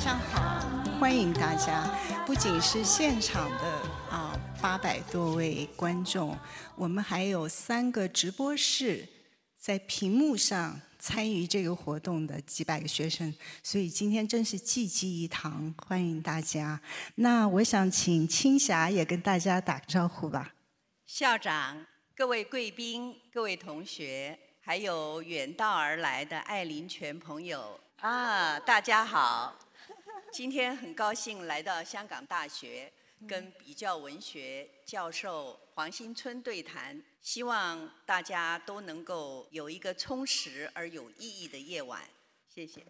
上好，欢迎大家。不仅是现场的啊八百多位观众，我们还有三个直播室，在屏幕上参与这个活动的几百个学生，所以今天真是济济一堂，欢迎大家。那我想请青霞也跟大家打个招呼吧。校长、各位贵宾、各位同学，还有远道而来的爱林泉朋友。啊，大家好！今天很高兴来到香港大学，跟比较文学教授黄新春对谈。希望大家都能够有一个充实而有意义的夜晚。谢谢。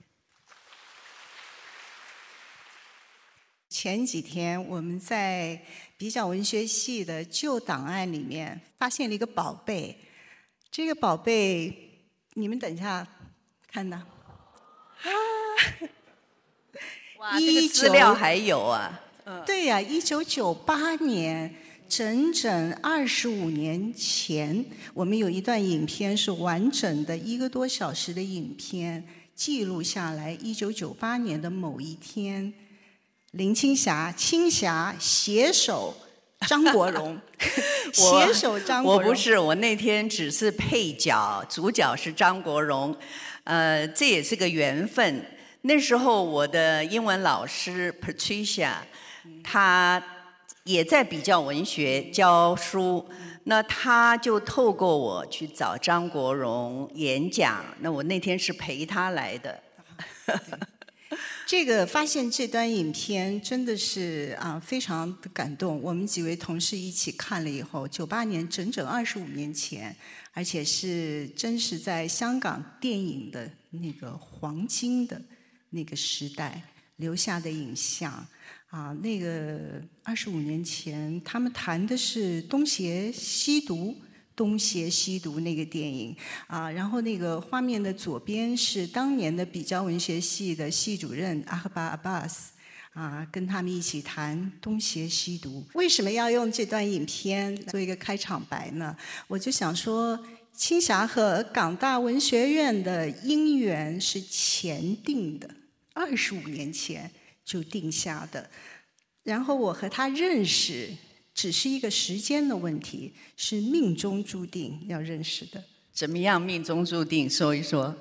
前几天我们在比较文学系的旧档案里面发现了一个宝贝，这个宝贝你们等一下看呢。啊！哇，这个资料还有啊？对呀，一九九八年，整整二十五年前，我们有一段影片是完整的一个多小时的影片，记录下来一九九八年的某一天，林青霞、青霞携手张国荣，携手张国荣。我不是，我那天只是配角，主角是张国荣。呃，这也是个缘分。那时候我的英文老师 Patricia，她也在比较文学教书，那她就透过我去找张国荣演讲。那我那天是陪他来的。这个发现这段影片真的是啊，非常的感动。我们几位同事一起看了以后，九八年整整二十五年前。而且是真实在香港电影的那个黄金的那个时代留下的影像啊，那个二十五年前，他们谈的是东邪西毒，东邪西毒那个电影啊，然后那个画面的左边是当年的比较文学系的系主任阿赫巴阿巴斯。啊，跟他们一起谈东邪西毒，为什么要用这段影片做一个开场白呢？我就想说，青霞和港大文学院的姻缘是前定的，二十五年前就定下的，然后我和他认识，只是一个时间的问题，是命中注定要认识的。怎么样，命中注定？说一说。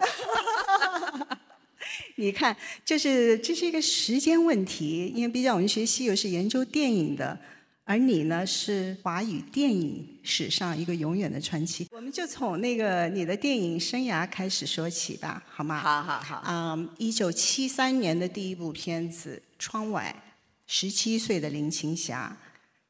你看，就是这是一个时间问题，因为毕竟我们学系又是研究电影的，而你呢是华语电影史上一个永远的传奇。我们就从那个你的电影生涯开始说起吧，好吗？好好好。啊，一九七三年的第一部片子《窗外》，十七岁的林青霞，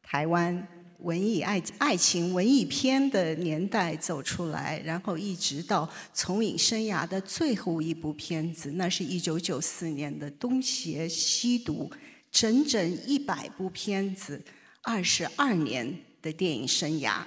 台湾。文艺爱爱情文艺片的年代走出来，然后一直到从影生涯的最后一部片子，那是一九九四年的《东邪西毒》，整整一百部片子，二十二年的电影生涯。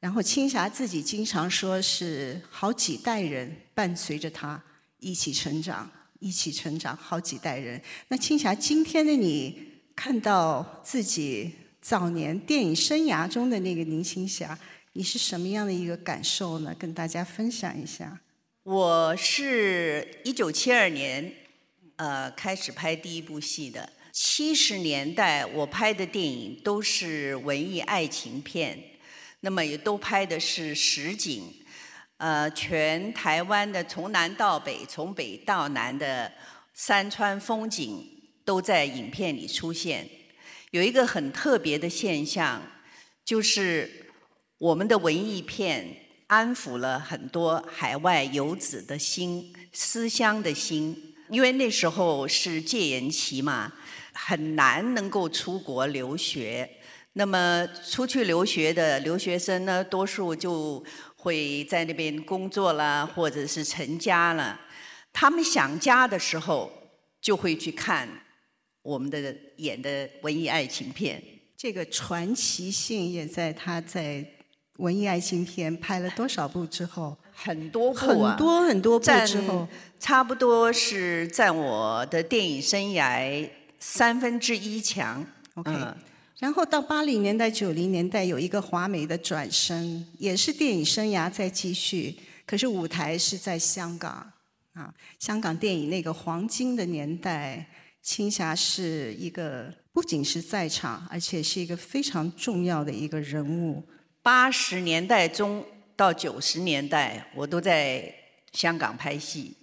然后青霞自己经常说是好几代人伴随着她一起成长，一起成长，好几代人。那青霞，今天的你看到自己。早年电影生涯中的那个林青霞，你是什么样的一个感受呢？跟大家分享一下。我是一九七二年，呃，开始拍第一部戏的。七十年代我拍的电影都是文艺爱情片，那么也都拍的是实景，呃，全台湾的从南到北，从北到南的山川风景都在影片里出现。有一个很特别的现象，就是我们的文艺片安抚了很多海外游子的心、思乡的心。因为那时候是戒严期嘛，很难能够出国留学。那么出去留学的留学生呢，多数就会在那边工作了，或者是成家了。他们想家的时候，就会去看。我们的演的文艺爱情片，这个传奇性也在他在文艺爱情片拍了多少部之后，很多部很多很多部之后，差不多是在我的电影生涯三分之一强。OK，然后到八零年代九零年代有一个华美的转身，也是电影生涯在继续，可是舞台是在香港啊，香港电影那个黄金的年代。青霞是一个不仅是在场，而且是一个非常重要的一个人物。八十年代中到九十年代，我都在香港拍戏。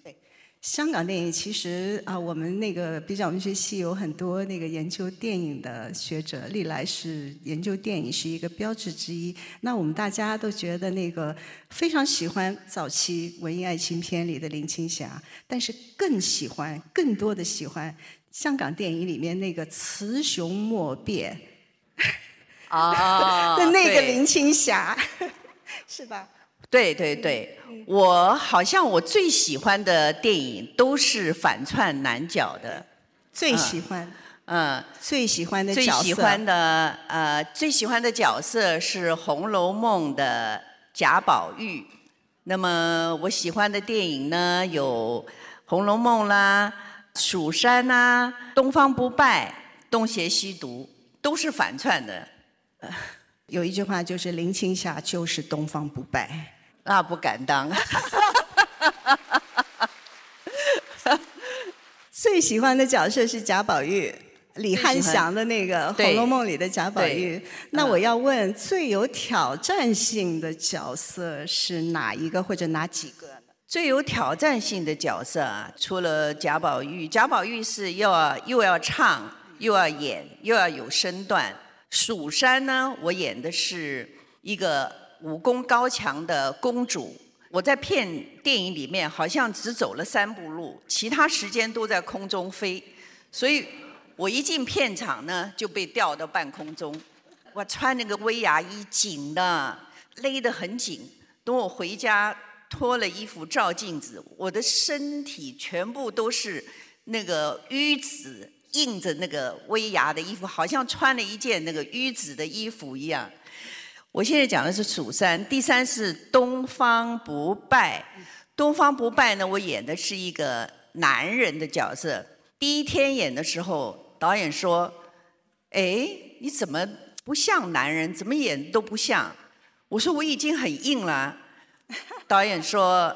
香港电影其实啊，我们那个比较文学系有很多那个研究电影的学者，历来是研究电影是一个标志之一。那我们大家都觉得那个非常喜欢早期文艺爱情片里的林青霞，但是更喜欢、更多的喜欢香港电影里面那个雌雄莫辨 啊的那个林青霞，是吧？对对对，我好像我最喜欢的电影都是反串男角的，最喜欢，嗯，最喜欢的最角色，喜欢的呃，最喜欢的角色是《红楼梦》的贾宝玉。那么我喜欢的电影呢，有《红楼梦》啦，《蜀山》呐，《东方不败》《东邪西毒》，都是反串的。有一句话就是林青霞就是东方不败。那不敢当。最喜欢的角色是贾宝玉，李翰祥的那个《红楼梦》里的贾宝玉。那我要问，最有挑战性的角色是哪一个或者哪几个？最有挑战性的角色啊，除了贾宝玉，贾宝玉是要又要唱，又要演，又要有身段。蜀山呢，我演的是一个。武功高强的公主，我在片电影里面好像只走了三步路，其他时间都在空中飞，所以我一进片场呢就被吊到半空中。我穿那个威亚衣，紧的勒得很紧。等我回家脱了衣服照镜子，我的身体全部都是那个淤紫印着那个威亚的衣服，好像穿了一件那个淤紫的衣服一样。我现在讲的是蜀山，第三是东方不败。东方不败呢，我演的是一个男人的角色。第一天演的时候，导演说：“哎，你怎么不像男人？怎么演都不像。”我说：“我已经很硬了。” 导演说：“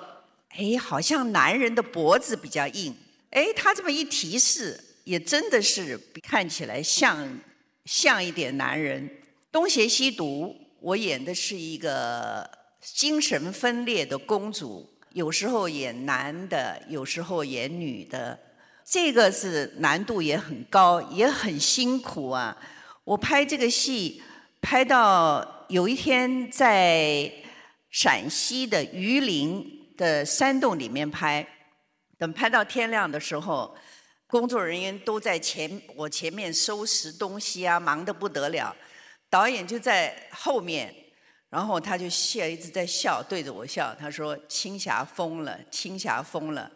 哎，好像男人的脖子比较硬。”哎，他这么一提示，也真的是看起来像像一点男人。东邪西毒。我演的是一个精神分裂的公主，有时候演男的，有时候演女的，这个是难度也很高，也很辛苦啊。我拍这个戏，拍到有一天在陕西的榆林的山洞里面拍，等拍到天亮的时候，工作人员都在前我前面收拾东西啊，忙得不得了。导演就在后面，然后他就笑，一直在笑，对着我笑。他说：“青霞疯了，青霞疯了。”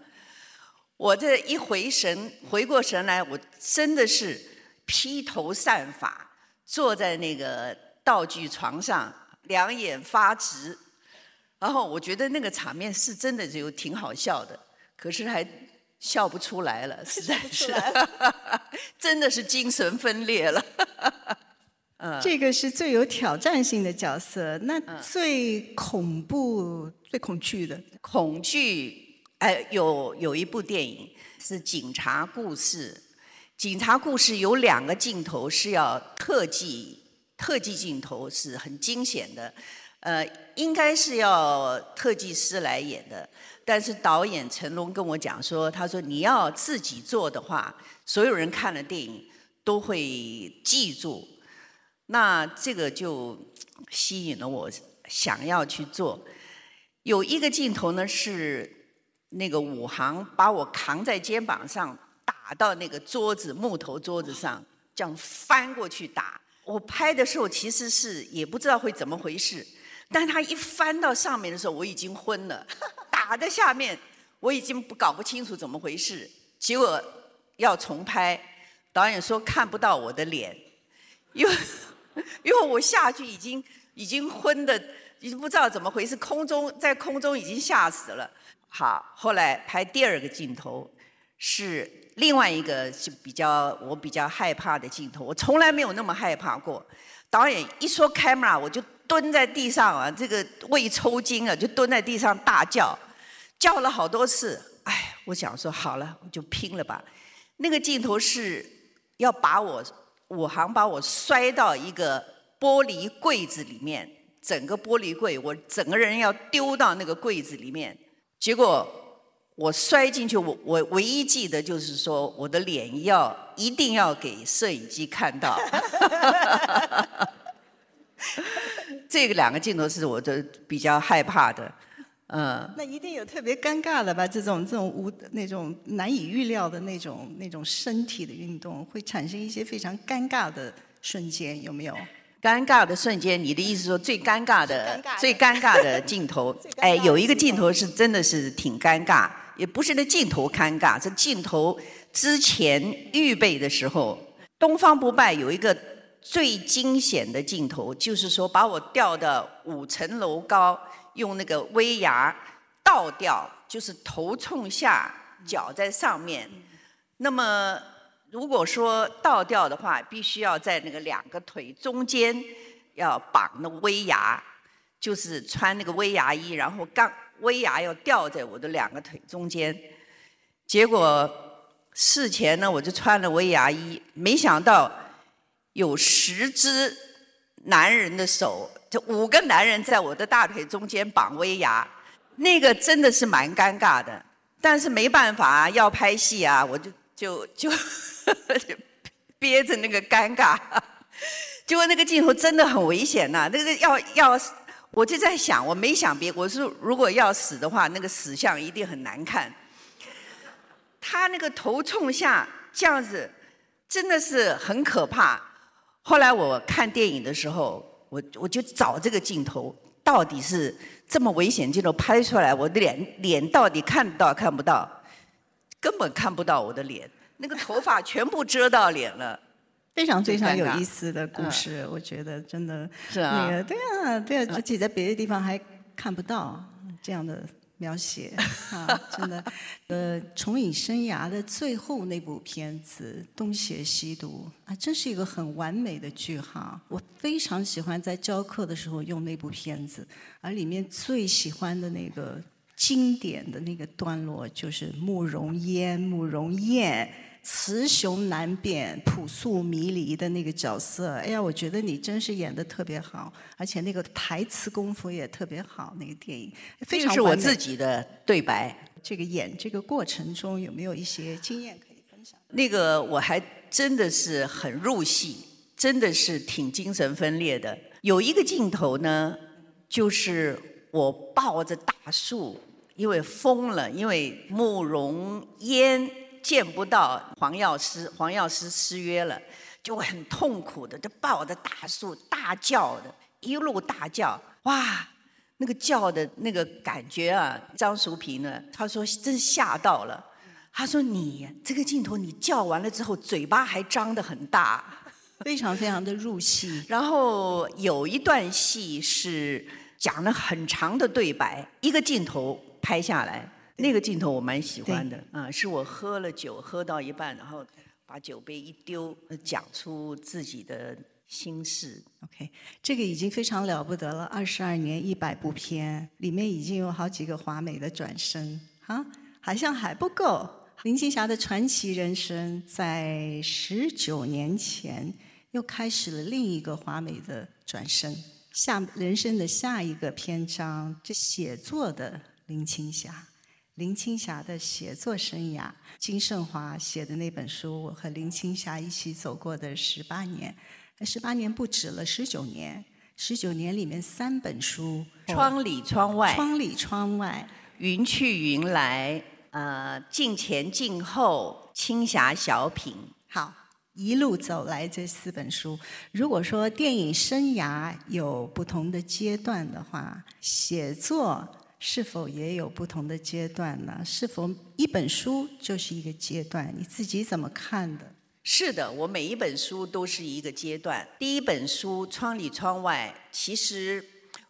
我这一回神，回过神来，我真的是披头散发，坐在那个道具床上，两眼发直。然后我觉得那个场面是真的就挺好笑的，可是还笑不出来了，实在是，真的是精神分裂了。这个是最有挑战性的角色，那最恐怖、最恐惧的？恐惧，哎，有有一部电影是《警察故事》，《警察故事》有两个镜头是要特技，特技镜头是很惊险的，呃，应该是要特技师来演的，但是导演成龙跟我讲说，他说你要自己做的话，所有人看了电影都会记住。那这个就吸引了我，想要去做。有一个镜头呢，是那个武行把我扛在肩膀上，打到那个桌子木头桌子上，这样翻过去打。我拍的时候其实是也不知道会怎么回事，但他一翻到上面的时候，我已经昏了。打在下面，我已经不搞不清楚怎么回事。结果要重拍，导演说看不到我的脸，因为。因为我下去已经已经昏的，已经不知道怎么回事，空中在空中已经吓死了。好，后来拍第二个镜头是另外一个是比较我比较害怕的镜头，我从来没有那么害怕过。导演一说 camera，我就蹲在地上啊，这个胃抽筋啊，就蹲在地上大叫，叫了好多次。哎，我想说好了，我就拼了吧。那个镜头是要把我武行把我摔到一个玻璃柜子里面，整个玻璃柜，我整个人要丢到那个柜子里面，结果我摔进去，我我唯一记得就是说我的脸要一定要给摄影机看到。这个两个镜头是我的比较害怕的，嗯。那一定有特别尴尬的吧？这种这种无那种难以预料的那种那种身体的运动，会产生一些非常尴尬的瞬间，有没有？尴尬的瞬间，你的意思说最尴尬的最尴尬的镜头？哎，有一个镜头是真的是挺尴尬，也不是那镜头尴尬，这镜头之前预备的时候，东方不败有一个。最惊险的镜头就是说，把我吊到五层楼高，用那个威牙倒吊，就是头冲下，脚在上面。那么，如果说倒吊的话，必须要在那个两个腿中间要绑那威牙，就是穿那个威牙衣，然后刚威牙要吊在我的两个腿中间。结果事前呢，我就穿了威牙衣，没想到。有十只男人的手，就五个男人在我的大腿中间绑威亚，那个真的是蛮尴尬的。但是没办法，要拍戏啊，我就就就 憋着那个尴尬。结果那个镜头真的很危险呐，那个要要，我就在想，我没想别，我说如果要死的话，那个死相一定很难看。他那个头冲下这样子，真的是很可怕。后来我看电影的时候，我我就找这个镜头，到底是这么危险镜头拍出来，我的脸脸到底看到看不到？根本看不到我的脸，那个头发全部遮到脸了，非常非常有意思的故事，我觉得真的是啊，那个对啊对啊，而且在别的地方还看不到这样的。描写啊，真的，呃，重影生涯的最后那部片子《东邪西毒》啊，真是一个很完美的句号。我非常喜欢在教课的时候用那部片子，而里面最喜欢的那个经典的那个段落就是慕容嫣、慕容燕。雌雄难辨、朴素迷离的那个角色，哎呀，我觉得你真是演的特别好，而且那个台词功夫也特别好。那个电影非常是我自己的对白。这个演这个过程中有没有一些经验可以分享？那个我还真的是很入戏，真的是挺精神分裂的。有一个镜头呢，就是我抱着大树，因为疯了，因为慕容嫣。见不到黄药师，黄药师失约了，就很痛苦的，就抱着大树大叫的，一路大叫，哇，那个叫的那个感觉啊！张淑平呢，他说真吓到了，他说你这个镜头你叫完了之后，嘴巴还张得很大，非常非常的入戏。然后有一段戏是讲了很长的对白，一个镜头拍下来。那个镜头我蛮喜欢的，啊，是我喝了酒喝到一半，然后把酒杯一丢，讲出自己的心事。OK，这个已经非常了不得了，二十二年一百部片，里面已经有好几个华美的转身，啊，好像还不够。林青霞的传奇人生在十九年前又开始了另一个华美的转身，下人生的下一个篇章，这写作的林青霞。林青霞的写作生涯，金盛华写的那本书，我和林青霞一起走过的十八年，十八年不止了，十九年，十九年里面三本书，窗里窗外，窗里窗外，云去云来，呃，镜前镜后，青霞小品，好，一路走来这四本书，如果说电影生涯有不同的阶段的话，写作。是否也有不同的阶段呢？是否一本书就是一个阶段？你自己怎么看的？是的，我每一本书都是一个阶段。第一本书《窗里窗外》，其实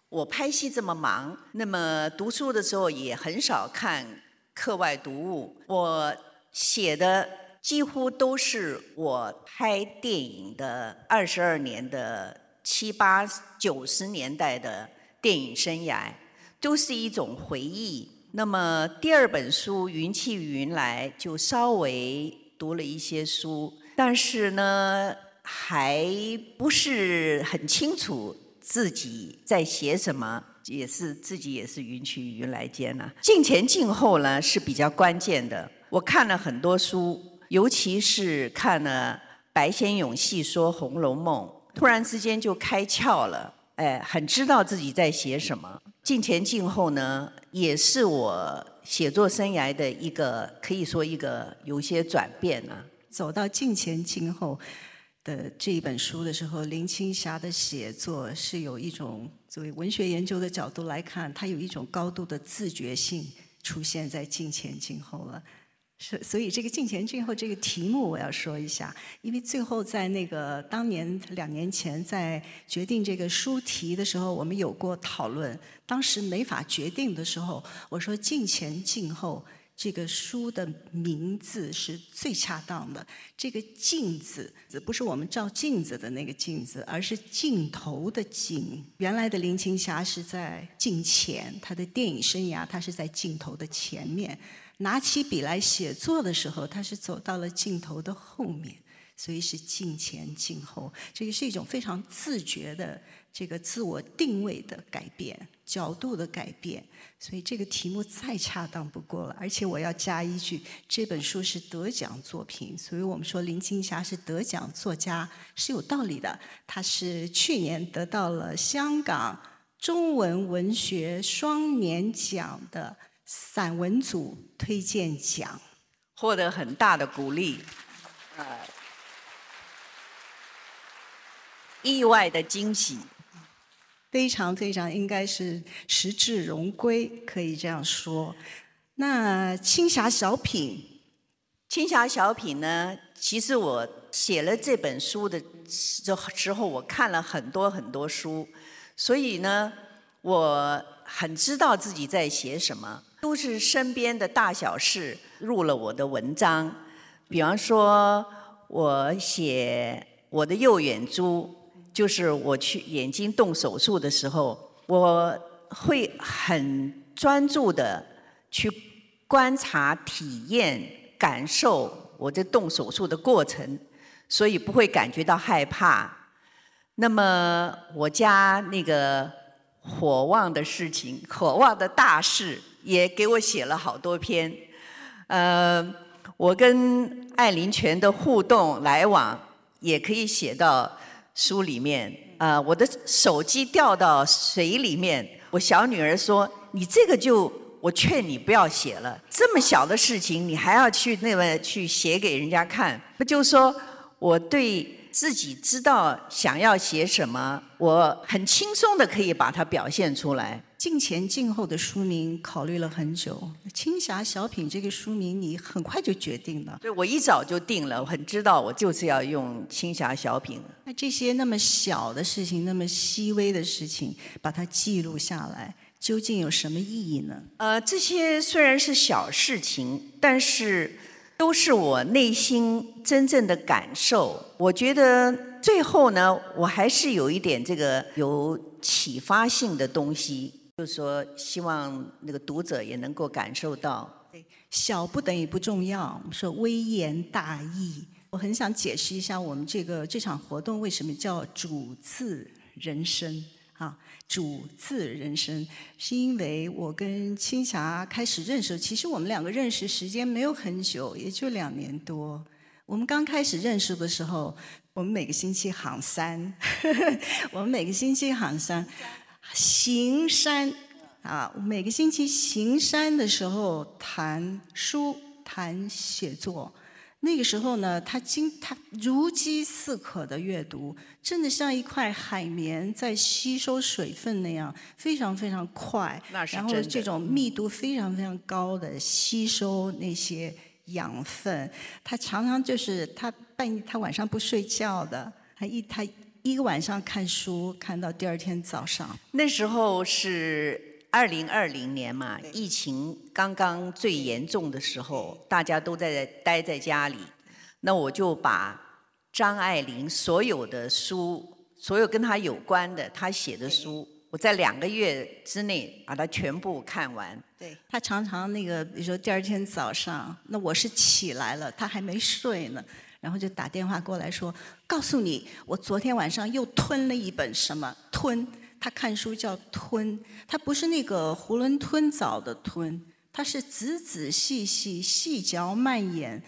我拍戏这么忙，那么读书的时候也很少看课外读物。我写的几乎都是我拍电影的二十二年的七八九十年代的电影生涯。都是一种回忆。那么第二本书《云去云来》就稍微读了一些书，但是呢，还不是很清楚自己在写什么，也是自己也是云去云来间呢。镜前镜后呢是比较关键的。我看了很多书，尤其是看了白先勇细说《红楼梦》，突然之间就开窍了，哎，很知道自己在写什么。镜前镜后呢，也是我写作生涯的一个可以说一个有些转变了。走到镜前镜后的这一本书的时候，林青霞的写作是有一种作为文学研究的角度来看，它有一种高度的自觉性出现在镜前镜后了。是，所以这个镜前镜后这个题目我要说一下，因为最后在那个当年两年前在决定这个书题的时候，我们有过讨论。当时没法决定的时候，我说镜前镜后这个书的名字是最恰当的。这个镜子不是我们照镜子的那个镜子，而是镜头的镜。原来的林青霞是在镜前，她的电影生涯她是在镜头的前面。拿起笔来写作的时候，他是走到了镜头的后面，所以是镜前镜后。这个是一种非常自觉的这个自我定位的改变，角度的改变。所以这个题目再恰当不过了。而且我要加一句，这本书是得奖作品，所以我们说林青霞是得奖作家是有道理的。她是去年得到了香港中文文学双年奖的。散文组推荐奖，获得很大的鼓励，呃，意外的惊喜，非常非常应该是实至荣归，可以这样说。那青霞小品，青霞小品呢？其实我写了这本书的之之后，我看了很多很多书，所以呢，我很知道自己在写什么。都是身边的大小事入了我的文章，比方说，我写我的右眼珠，就是我去眼睛动手术的时候，我会很专注的去观察、体验、感受我这动手术的过程，所以不会感觉到害怕。那么我家那个火旺的事情，火旺的大事。也给我写了好多篇，呃，我跟艾林泉的互动来往也可以写到书里面。啊，我的手机掉到水里面，我小女儿说：“你这个就，我劝你不要写了，这么小的事情你还要去那么去写给人家看，不就说我对。”自己知道想要写什么，我很轻松的可以把它表现出来。镜前镜后的书名考虑了很久，《青霞小品》这个书名你很快就决定了。对，我一早就定了，我很知道我就是要用《青霞小品》。那这些那么小的事情，那么细微的事情，把它记录下来，究竟有什么意义呢？呃，这些虽然是小事情，但是。都是我内心真正的感受。我觉得最后呢，我还是有一点这个有启发性的东西，就是说希望那个读者也能够感受到。小不等于不重要。我们说微言大义。我很想解释一下，我们这个这场活动为什么叫主次人生。啊，主字人生是因为我跟青霞开始认识，其实我们两个认识时间没有很久，也就两年多。我们刚开始认识的时候，我们每个星期行山，我们每个星期行山，行山啊，每个星期行山的时候谈书、谈写作。那个时候呢，他经他如饥似渴的阅读，真的像一块海绵在吸收水分那样，非常非常快。然后这种密度非常非常高的吸收那些养分，他常常就是他半夜他晚上不睡觉的，他一他一个晚上看书看到第二天早上。那时候是。二零二零年嘛，疫情刚刚最严重的时候，大家都在待在家里，那我就把张爱玲所有的书，所有跟她有关的她写的书，我在两个月之内把它全部看完。对她常常那个，比如说第二天早上，那我是起来了，她还没睡呢，然后就打电话过来说：“告诉你，我昨天晚上又吞了一本什么吞。”他看书叫吞，他不是那个囫囵吞枣的吞，他是仔仔细细、细嚼慢咽，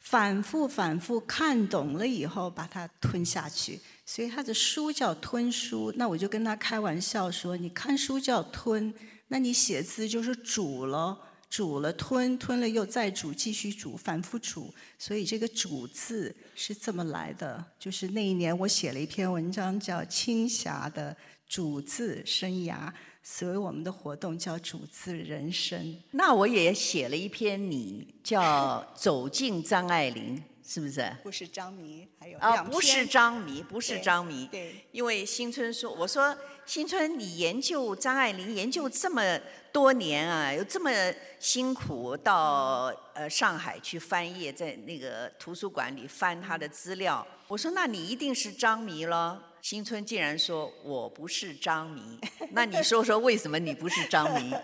反复反复看懂了以后把它吞下去。所以他的书叫吞书。那我就跟他开玩笑说：“你看书叫吞。”那你写字就是煮了，煮了吞，吞了又再煮，继续煮，反复煮。所以这个“煮”字是这么来的。就是那一年我写了一篇文章，叫《青霞的煮字生涯》，所以我们的活动叫“主字人生”。那我也写了一篇，你叫《走进张爱玲》。是不是？不是张迷，还有啊，不是张迷，不是张迷。对，因为新春说，我说新春，你研究张爱玲研究这么多年啊，又这么辛苦，到呃上海去翻页，在那个图书馆里翻她的资料。我说，那你一定是张迷了。新春竟然说我不是张迷，那你说说为什么你不是张迷？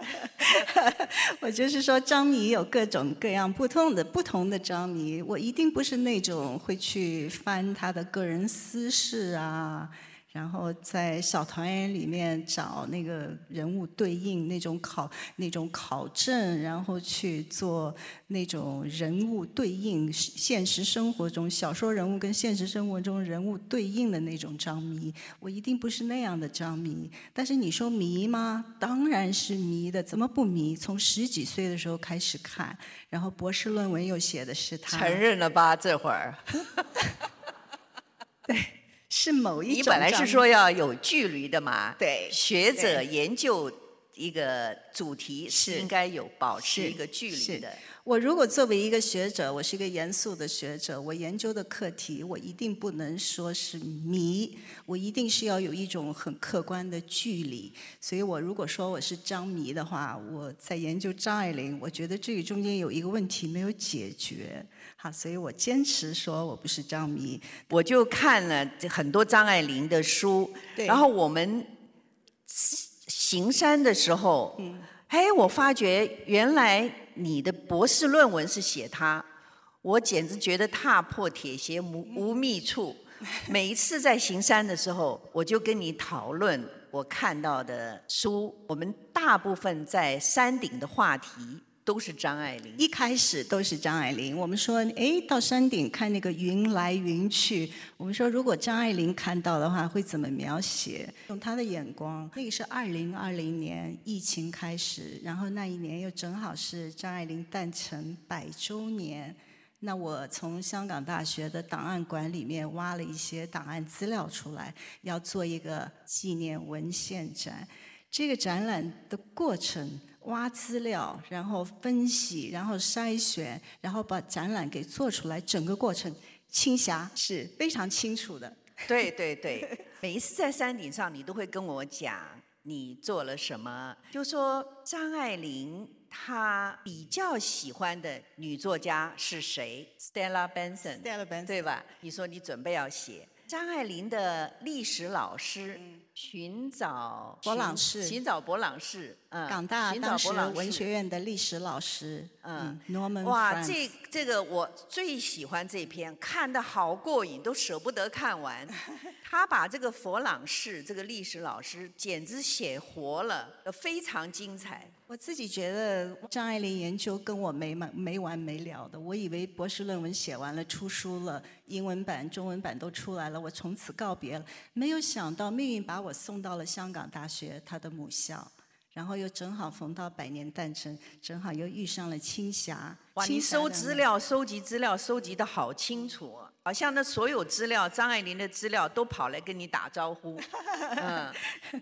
我就是说张迷有各种各样不同的不同的张迷，我一定不是那种会去翻他的个人私事啊。然后在小团圆里面找那个人物对应那种考那种考证，然后去做那种人物对应现实生活中小说人物跟现实生活中人物对应的那种张迷，我一定不是那样的张迷。但是你说迷吗？当然是迷的，怎么不迷？从十几岁的时候开始看，然后博士论文又写的是他。承认了吧？这会儿。对。是某一种。你本来是说要有距离的嘛？对。学者研究一个主题是应该有保持一个距离的。我如果作为一个学者，我是一个严肃的学者，我研究的课题我一定不能说是迷，我一定是要有一种很客观的距离。所以我如果说我是张迷的话，我在研究张爱玲，我觉得这个中间有一个问题没有解决。好，所以我坚持说我不是张迷，我就看了很多张爱玲的书，然后我们行山的时候，嗯哎，我发觉原来你的博士论文是写他，我简直觉得踏破铁鞋无无觅处。每一次在行山的时候，我就跟你讨论我看到的书，我们大部分在山顶的话题。都是张爱玲，一开始都是张爱玲。我们说，哎，到山顶看那个云来云去。我们说，如果张爱玲看到的话，会怎么描写？用她的眼光。那个是二零二零年疫情开始，然后那一年又正好是张爱玲诞辰百周年。那我从香港大学的档案馆里面挖了一些档案资料出来，要做一个纪念文献展。这个展览的过程。挖资料，然后分析，然后筛选，然后把展览给做出来，整个过程，青霞是非常清楚的。对对对，每一次在山顶上，你都会跟我讲你做了什么。就说张爱玲她比较喜欢的女作家是谁？Stella Benson，Stella Benson，对吧？你说你准备要写。张爱玲的历史老师，寻找博朗士，寻找博朗士，嗯，港大当时文学院的历史老师，嗯，Norman。哇，这这个我最喜欢这篇，看的好过瘾，都舍不得看完。他把这个佛朗士这个历史老师简直写活了，非常精彩。我自己觉得张爱玲研究跟我没完没完没了的。我以为博士论文写完了出书了，英文版、中文版都出来了，我从此告别了。没有想到命运把我送到了香港大学，她的母校，然后又正好逢到百年诞辰，正好又遇上了青霞。哇，你收资料、收集资料收集的好清楚。好像那所有资料，张爱玲的资料都跑来跟你打招呼。嗯，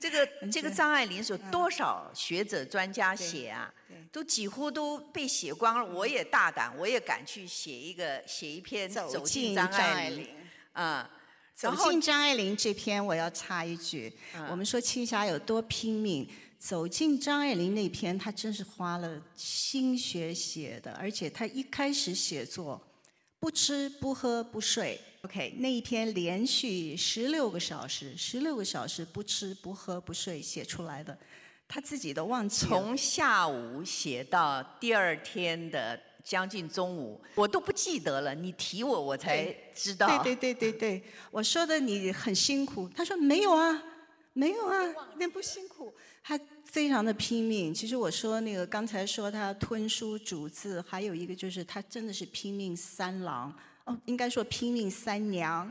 这个这个张爱玲是多少学者专家写啊？都几乎都被写光了。我也大胆，我也敢去写一个写一篇走进张爱玲。啊，走进张爱玲这篇我要插一句，我们说青霞有多拼命，走进张爱玲那篇，她真是花了心血写的，而且她一开始写作。不吃不喝不睡，OK，那一天连续十六个小时，十六个小时不吃不喝不睡写出来的，他自己都忘记了。从下午写到第二天的将近中午，我都不记得了。你提我，我才知道。对对对对对，我说的你很辛苦，他说没有啊，没有啊，那不辛苦。他非常的拼命。其实我说那个刚才说他吞书逐字，还有一个就是他真的是拼命三郎。哦，应该说拼命三娘，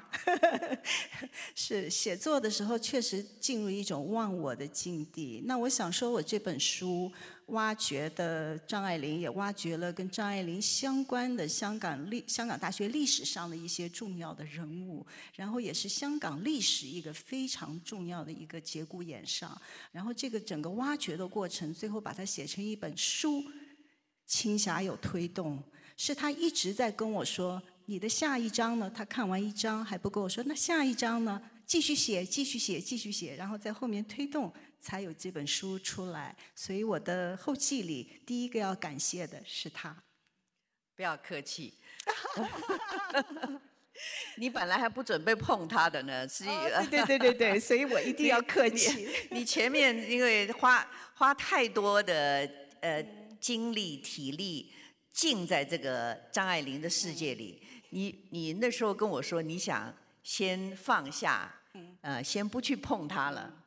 是写作的时候确实进入一种忘我的境地。那我想说，我这本书挖掘的张爱玲，也挖掘了跟张爱玲相关的香港历、香港大学历史上的一些重要的人物，然后也是香港历史一个非常重要的一个节骨眼上。然后这个整个挖掘的过程，最后把它写成一本书，青霞有推动，是他一直在跟我说。你的下一章呢？他看完一章还不够，说那下一章呢？继续写，继续写，继续写，然后在后面推动，才有这本书出来。所以我的后记里第一个要感谢的是他。不要客气。你本来还不准备碰他的呢，是？对对对对，所以我一定要客气。你前面因为花花太多的呃精力体力浸在这个张爱玲的世界里。你你那时候跟我说你想先放下，呃，先不去碰他了。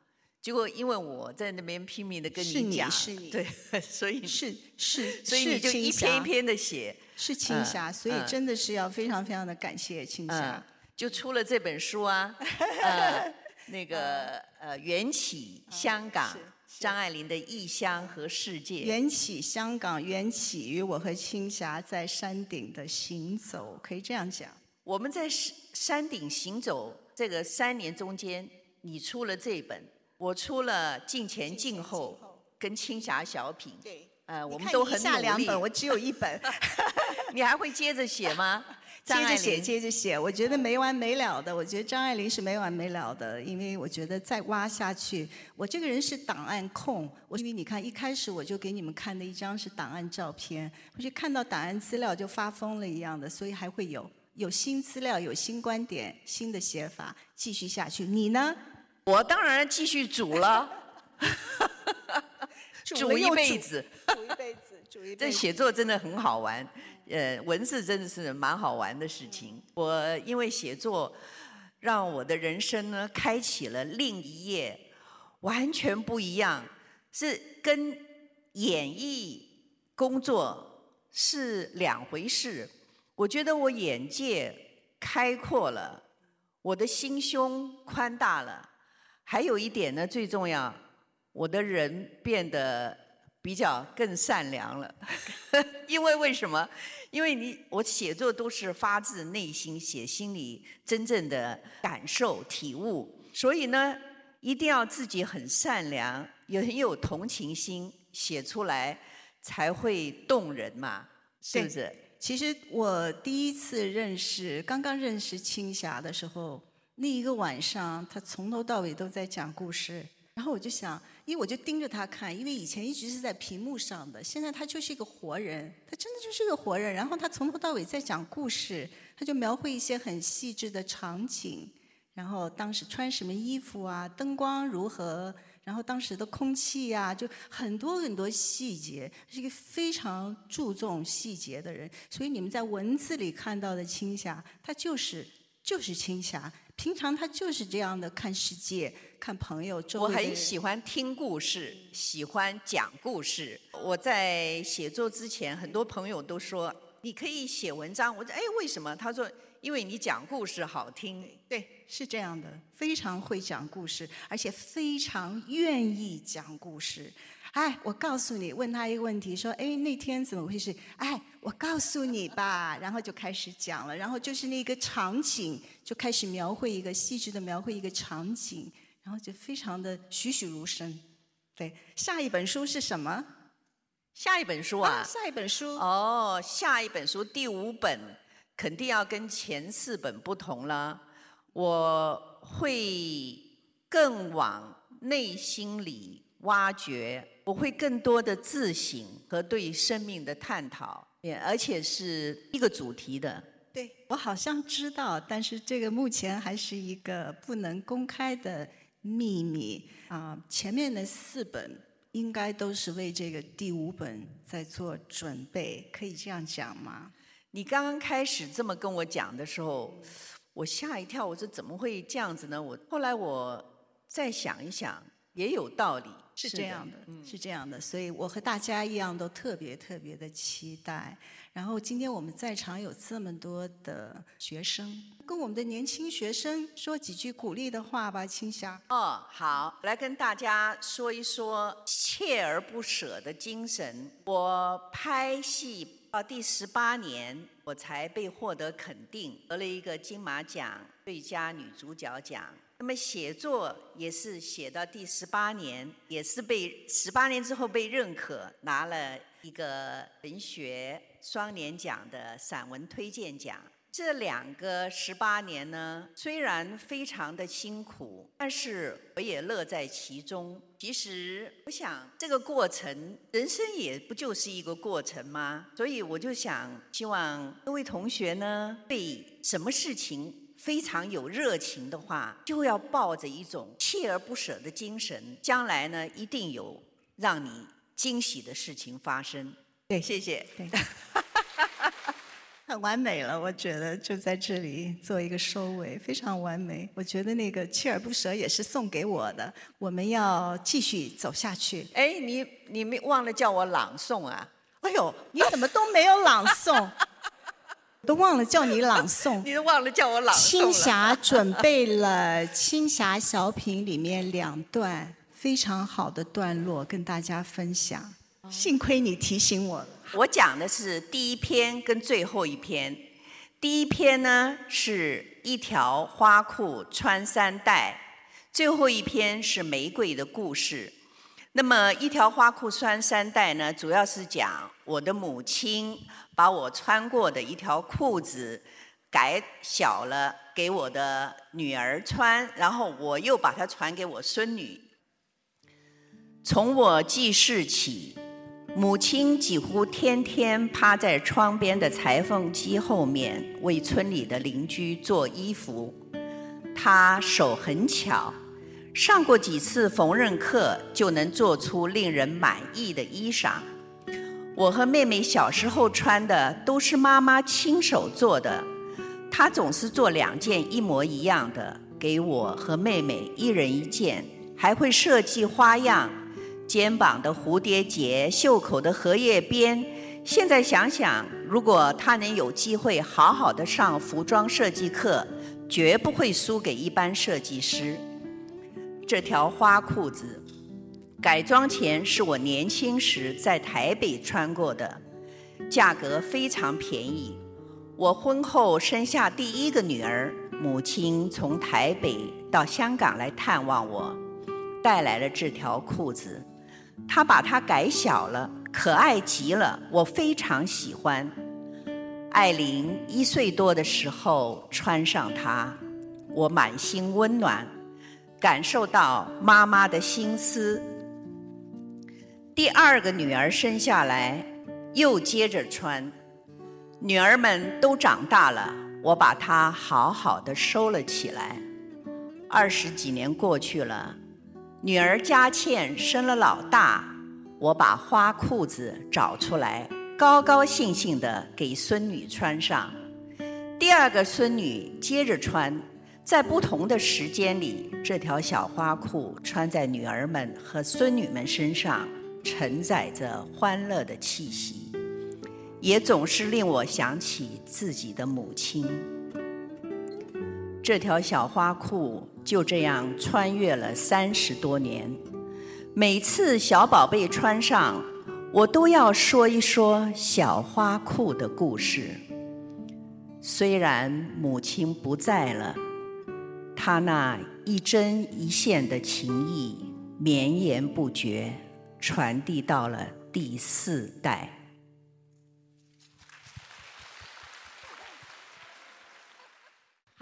结果因为我在那边拼命的跟你讲，是你，对，所以是是，所以你 就一篇一篇的写，是青霞，所以真的是要非常非常的感谢青霞，就出了这本书啊，呃，那个呃缘起香港。张爱玲的异乡和世界，缘起香港，缘起于我和青霞在山顶的行走，可以这样讲。我们在山山顶行走这个三年中间，你出了这本，我出了《镜前镜后》跟青霞小品。对，呃，我们都很努力。我只有一本，你还会接着写吗？接着写，接着写，我觉得没完没了的。我觉得张爱玲是没完没了的，因为我觉得再挖下去，我这个人是档案控。我因为你看，一开始我就给你们看的一张是档案照片，我就看到档案资料就发疯了一样的，所以还会有有新资料、有新观点、新的写法，继续下去。你呢？我当然继续煮了，煮一辈子，煮一辈子，煮一辈子。这写作真的很好玩。呃，文字真的是蛮好玩的事情。我因为写作，让我的人生呢开启了另一页，完全不一样，是跟演艺工作是两回事。我觉得我眼界开阔了，我的心胸宽大了，还有一点呢，最重要，我的人变得。比较更善良了，因为为什么？因为你我写作都是发自内心写心里真正的感受体悟，所以呢，一定要自己很善良，也很有同情心，写出来才会动人嘛，是不是？其实我第一次认识，刚刚认识青霞的时候，那一个晚上，他从头到尾都在讲故事，然后我就想。因为我就盯着他看，因为以前一直是在屏幕上的，现在他就是一个活人，他真的就是个活人。然后他从头到尾在讲故事，他就描绘一些很细致的场景，然后当时穿什么衣服啊，灯光如何，然后当时的空气呀，就很多很多细节，是一个非常注重细节的人。所以你们在文字里看到的青霞，他就是就是青霞。平常他就是这样的看世界、看朋友。我很喜欢听故事，喜欢讲故事。我在写作之前，很多朋友都说你可以写文章。我说哎，为什么？他说因为你讲故事好听。对，是这样的，非常会讲故事，而且非常愿意讲故事。哎，我告诉你，问他一个问题，说，哎，那天怎么回事？哎，我告诉你吧，然后就开始讲了，然后就是那个场景，就开始描绘一个细致的描绘一个场景，然后就非常的栩栩如生。对，下一本书是什么？下一本书啊？下一本书？哦，下一本书第五本肯定要跟前四本不同了，我会更往内心里挖掘。我会更多的自省和对生命的探讨，也而且是一个主题的，对我好像知道，但是这个目前还是一个不能公开的秘密啊。前面的四本应该都是为这个第五本在做准备，可以这样讲吗？你刚刚开始这么跟我讲的时候，我吓一跳，我说怎么会这样子呢？我后来我再想一想，也有道理。是这样的，是这样的，所以我和大家一样都特别特别的期待。然后今天我们在场有这么多的学生，跟我们的年轻学生说几句鼓励的话吧，青霞。哦，好，来跟大家说一说锲而不舍的精神。我拍戏到第十八年，我才被获得肯定，得了一个金马奖最佳女主角奖。那么写作也是写到第十八年，也是被十八年之后被认可，拿了一个文学双年奖的散文推荐奖。这两个十八年呢，虽然非常的辛苦，但是我也乐在其中。其实我想，这个过程，人生也不就是一个过程吗？所以我就想，希望各位同学呢，对什么事情。非常有热情的话，就要抱着一种锲而不舍的精神，将来呢一定有让你惊喜的事情发生。对，谢谢。对，很完美了，我觉得就在这里做一个收尾，非常完美。我觉得那个锲而不舍也是送给我的，我们要继续走下去。哎，你你没忘了叫我朗诵啊？哎呦，你怎么都没有朗诵？都忘了叫你朗诵，你都忘了叫我朗诵青霞准备了青霞小品里面两段非常好的段落跟大家分享，幸亏你提醒我了。我讲的是第一篇跟最后一篇，第一篇呢是一条花裤穿三代，最后一篇是玫瑰的故事。那么一条花裤穿三代呢，主要是讲我的母亲。把我穿过的一条裤子改小了，给我的女儿穿，然后我又把它传给我孙女。从我记事起，母亲几乎天天趴在窗边的裁缝机后面为村里的邻居做衣服。她手很巧，上过几次缝纫课，就能做出令人满意的衣裳。我和妹妹小时候穿的都是妈妈亲手做的，她总是做两件一模一样的，给我和妹妹一人一件，还会设计花样，肩膀的蝴蝶结，袖口的荷叶边。现在想想，如果她能有机会好好的上服装设计课，绝不会输给一般设计师。这条花裤子。改装前是我年轻时在台北穿过的，价格非常便宜。我婚后生下第一个女儿，母亲从台北到香港来探望我，带来了这条裤子。她把它改小了，可爱极了，我非常喜欢。艾琳一岁多的时候穿上它，我满心温暖，感受到妈妈的心思。第二个女儿生下来，又接着穿。女儿们都长大了，我把它好好的收了起来。二十几年过去了，女儿佳倩生了老大，我把花裤子找出来，高高兴兴的给孙女穿上。第二个孙女接着穿，在不同的时间里，这条小花裤穿在女儿们和孙女们身上。承载着欢乐的气息，也总是令我想起自己的母亲。这条小花裤就这样穿越了三十多年，每次小宝贝穿上，我都要说一说小花裤的故事。虽然母亲不在了，她那一针一线的情谊绵延不绝。传递到了第四代。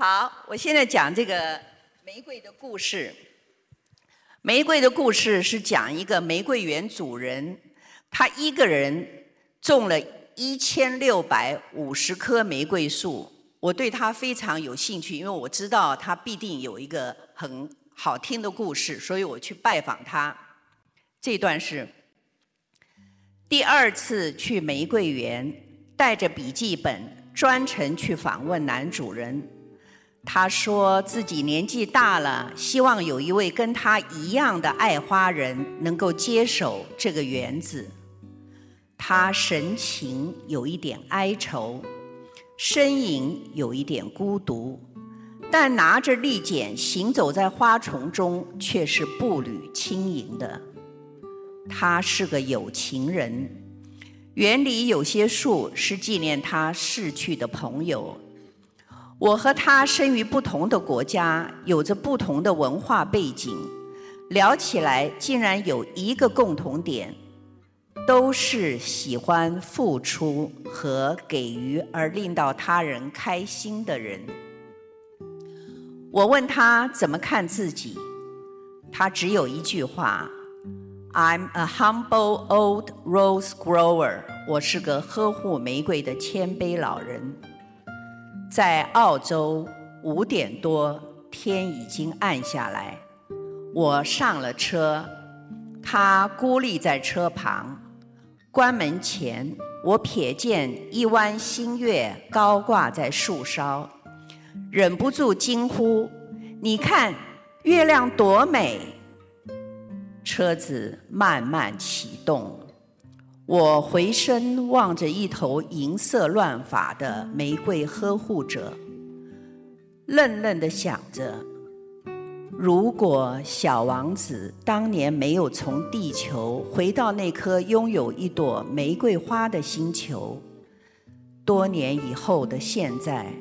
好，我现在讲这个玫瑰的故事。玫瑰的故事是讲一个玫瑰园主人，他一个人种了一千六百五十棵玫瑰树，我对他非常有兴趣，因为我知道他必定有一个很好听的故事，所以我去拜访他。这段是第二次去玫瑰园，带着笔记本专程去访问男主人。他说自己年纪大了，希望有一位跟他一样的爱花人能够接手这个园子。他神情有一点哀愁。身影有一点孤独，但拿着利剪行走在花丛中，却是步履轻盈的。他是个有情人，园里有些树是纪念他逝去的朋友。我和他生于不同的国家，有着不同的文化背景，聊起来竟然有一个共同点。都是喜欢付出和给予而令到他人开心的人。我问他怎么看自己，他只有一句话：“I'm a humble old rose grower。”我是个呵护玫瑰的谦卑老人。在澳洲五点多，天已经暗下来。我上了车，他孤立在车旁。关门前，我瞥见一弯新月高挂在树梢，忍不住惊呼：“你看，月亮多美！”车子慢慢启动，我回身望着一头银色乱发的玫瑰呵护者，愣愣地想着。如果小王子当年没有从地球回到那颗拥有一朵玫瑰花的星球，多年以后的现在，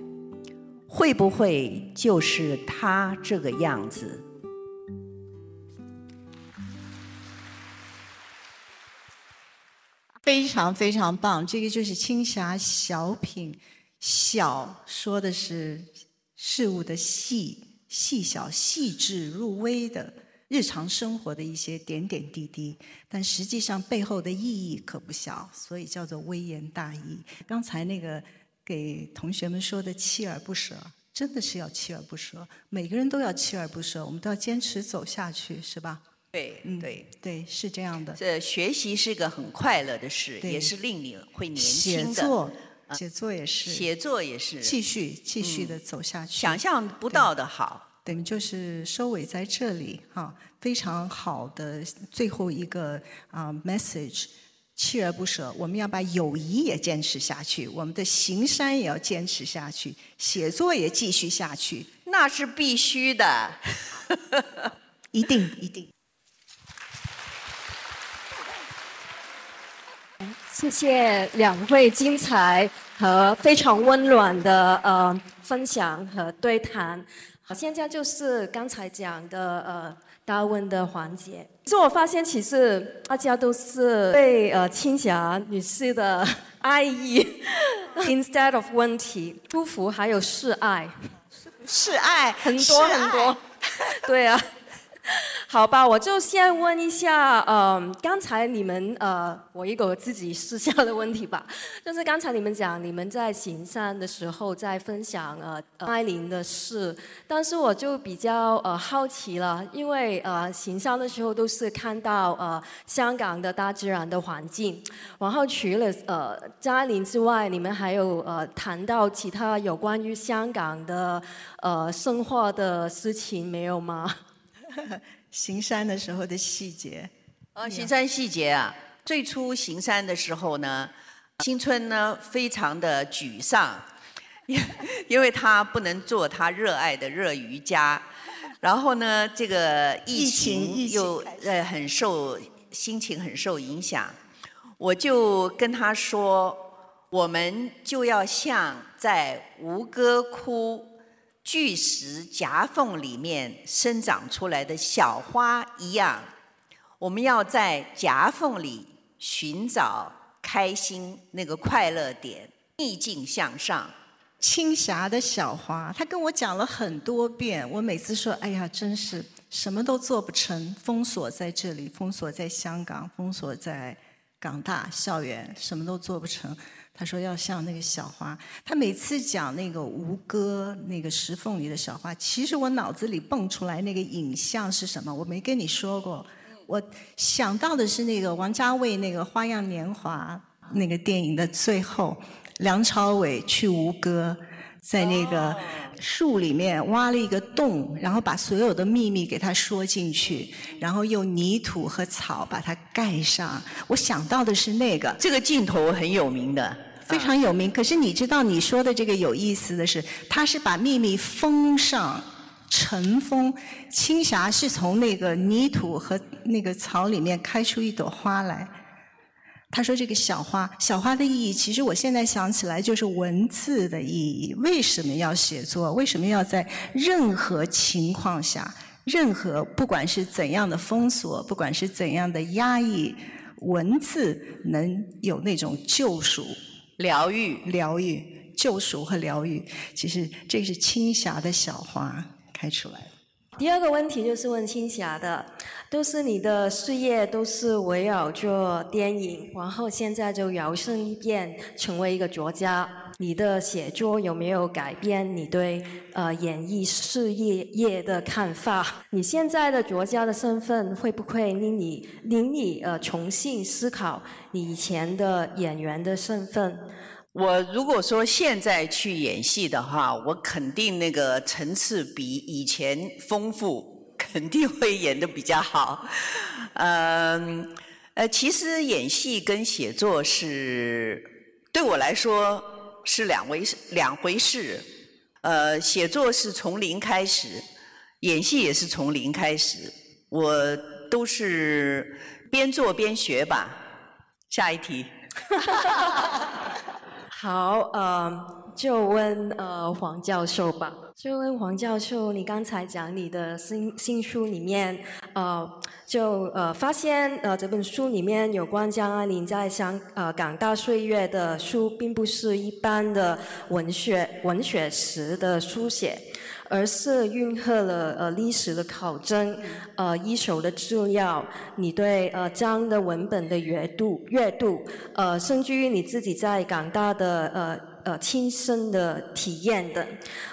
会不会就是他这个样子？非常非常棒，这个就是青霞小品，小说的是事物的细。细小、细致入微的日常生活的一些点点滴滴，但实际上背后的意义可不小，所以叫做微言大义。刚才那个给同学们说的锲而不舍，真的是要锲而不舍，每个人都要锲而不舍，我们都要坚持走下去，是吧？对，嗯，对，对，是这样的。这学习是个很快乐的事，也是令你会年轻的。写作也是，写作也是，继续继续的走下去。想象不到的好，等于就是收尾在这里哈，非常好的最后一个啊 message，锲而不舍，我们要把友谊也坚持下去，我们的行山也要坚持下去，写作也继续下去，那是必须的，一 定一定。谢谢两位精彩和非常温暖的呃分享和对谈。好，现在就是刚才讲的呃大问的环节。其实我发现，其实大家都是对呃青霞女士的爱意，instead of 问题，祝福还有示爱，示爱很多很多，对啊。好吧，我就先问一下，嗯，刚才你们呃，我一个自己私下的问题吧，就是刚才你们讲你们在行山的时候在分享呃艾琳的事，但是我就比较呃好奇了，因为呃行山的时候都是看到呃香港的大自然的环境，然后除了呃张爱玲之外，你们还有呃谈到其他有关于香港的呃生活的事情没有吗？行山的时候的细节，呃，行山细节啊，最初行山的时候呢，新春呢非常的沮丧，因 因为他不能做他热爱的热瑜伽，然后呢，这个疫情又呃很受心情很受影响，我就跟他说，我们就要像在吴哥窟。巨石夹缝里面生长出来的小花一样，我们要在夹缝里寻找开心那个快乐点，逆境向上。青霞的小花，他跟我讲了很多遍，我每次说：“哎呀，真是什么都做不成，封锁在这里，封锁在香港，封锁在港大校园，什么都做不成。”他说要像那个小花。他每次讲那个吴哥那个石缝里的小花，其实我脑子里蹦出来那个影像是什么？我没跟你说过。我想到的是那个王家卫那个《花样年华》那个电影的最后，梁朝伟去吴哥，在那个树里面挖了一个洞，然后把所有的秘密给他说进去，然后用泥土和草把它盖上。我想到的是那个，这个镜头很有名的，非常有名。可是你知道你说的这个有意思的是，他是把秘密封上。尘封，青霞是从那个泥土和那个草里面开出一朵花来。他说：“这个小花，小花的意义，其实我现在想起来就是文字的意义。为什么要写作？为什么要在任何情况下，任何不管是怎样的封锁，不管是怎样的压抑，文字能有那种救赎、疗愈、疗愈、救赎和疗愈。其实这是青霞的小花。”开出来。第二个问题就是问青霞的，都是你的事业都是围绕着电影，然后现在就摇身一变成为一个作家。你的写作有没有改变你对呃演艺事业业的看法？你现在的作家的身份会不会令你令你呃重新思考你以前的演员的身份？我如果说现在去演戏的话，我肯定那个层次比以前丰富，肯定会演得比较好。嗯，呃，其实演戏跟写作是对我来说是两回事，两回事。呃，写作是从零开始，演戏也是从零开始，我都是边做边学吧。下一题。好，呃，就问呃黄教授吧。就问黄教授，你刚才讲你的新新书里面，呃，就呃发现呃这本书里面有关江爱玲在香呃港大岁月的书，并不是一般的文学文学史的书写。而是蕴合了呃历史的考证，呃一手的资料，你对呃章的文本的阅读阅读，呃甚至于你自己在港大的呃。呃，亲身的体验的，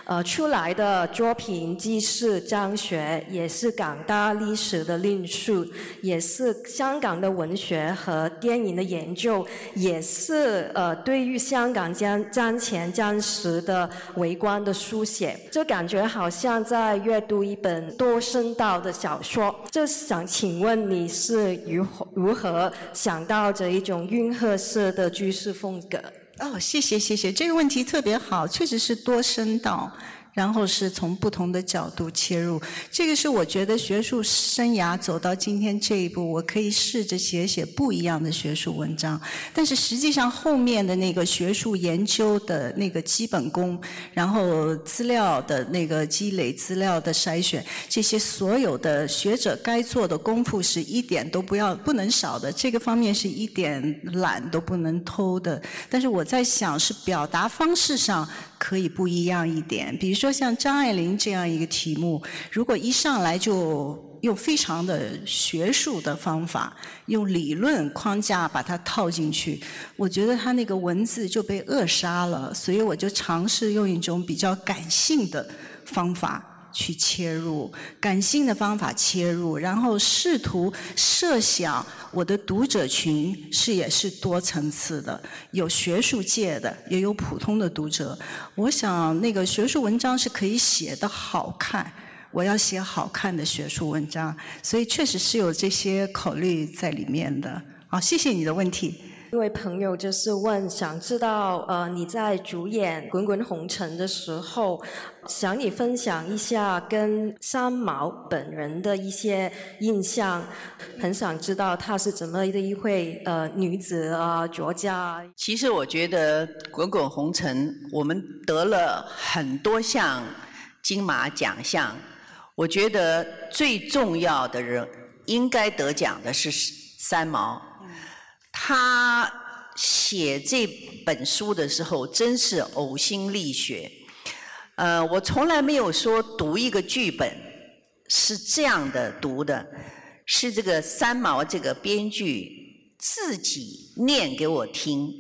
呃，出来的作品既是张学，也是港大历史的论述，也是香港的文学和电影的研究，也是呃，对于香港将战前战时的围观的书写，就感觉好像在阅读一本多声道的小说。就想请问你是如何如何想到这一种韵合式的叙事风格？哦，谢谢谢谢，这个问题特别好，确实是多声道。然后是从不同的角度切入，这个是我觉得学术生涯走到今天这一步，我可以试着写写不一样的学术文章。但是实际上后面的那个学术研究的那个基本功，然后资料的那个积累、资料的筛选，这些所有的学者该做的功夫是一点都不要不能少的。这个方面是一点懒都不能偷的。但是我在想，是表达方式上。可以不一样一点，比如说像张爱玲这样一个题目，如果一上来就用非常的学术的方法，用理论框架把它套进去，我觉得他那个文字就被扼杀了。所以我就尝试用一种比较感性的方法。去切入感性的方法切入，然后试图设想我的读者群是也是多层次的，有学术界的，也有普通的读者。我想那个学术文章是可以写的好看，我要写好看的学术文章，所以确实是有这些考虑在里面的。好，谢谢你的问题。一位朋友就是问，想知道呃你在主演《滚滚红尘》的时候，想你分享一下跟三毛本人的一些印象，很想知道她是怎么的一位呃女子啊作家。其实我觉得《滚滚红尘》我们得了很多项金马奖项，我觉得最重要的人应该得奖的是三毛。他写这本书的时候，真是呕心沥血。呃，我从来没有说读一个剧本是这样的读的，是这个三毛这个编剧自己念给我听，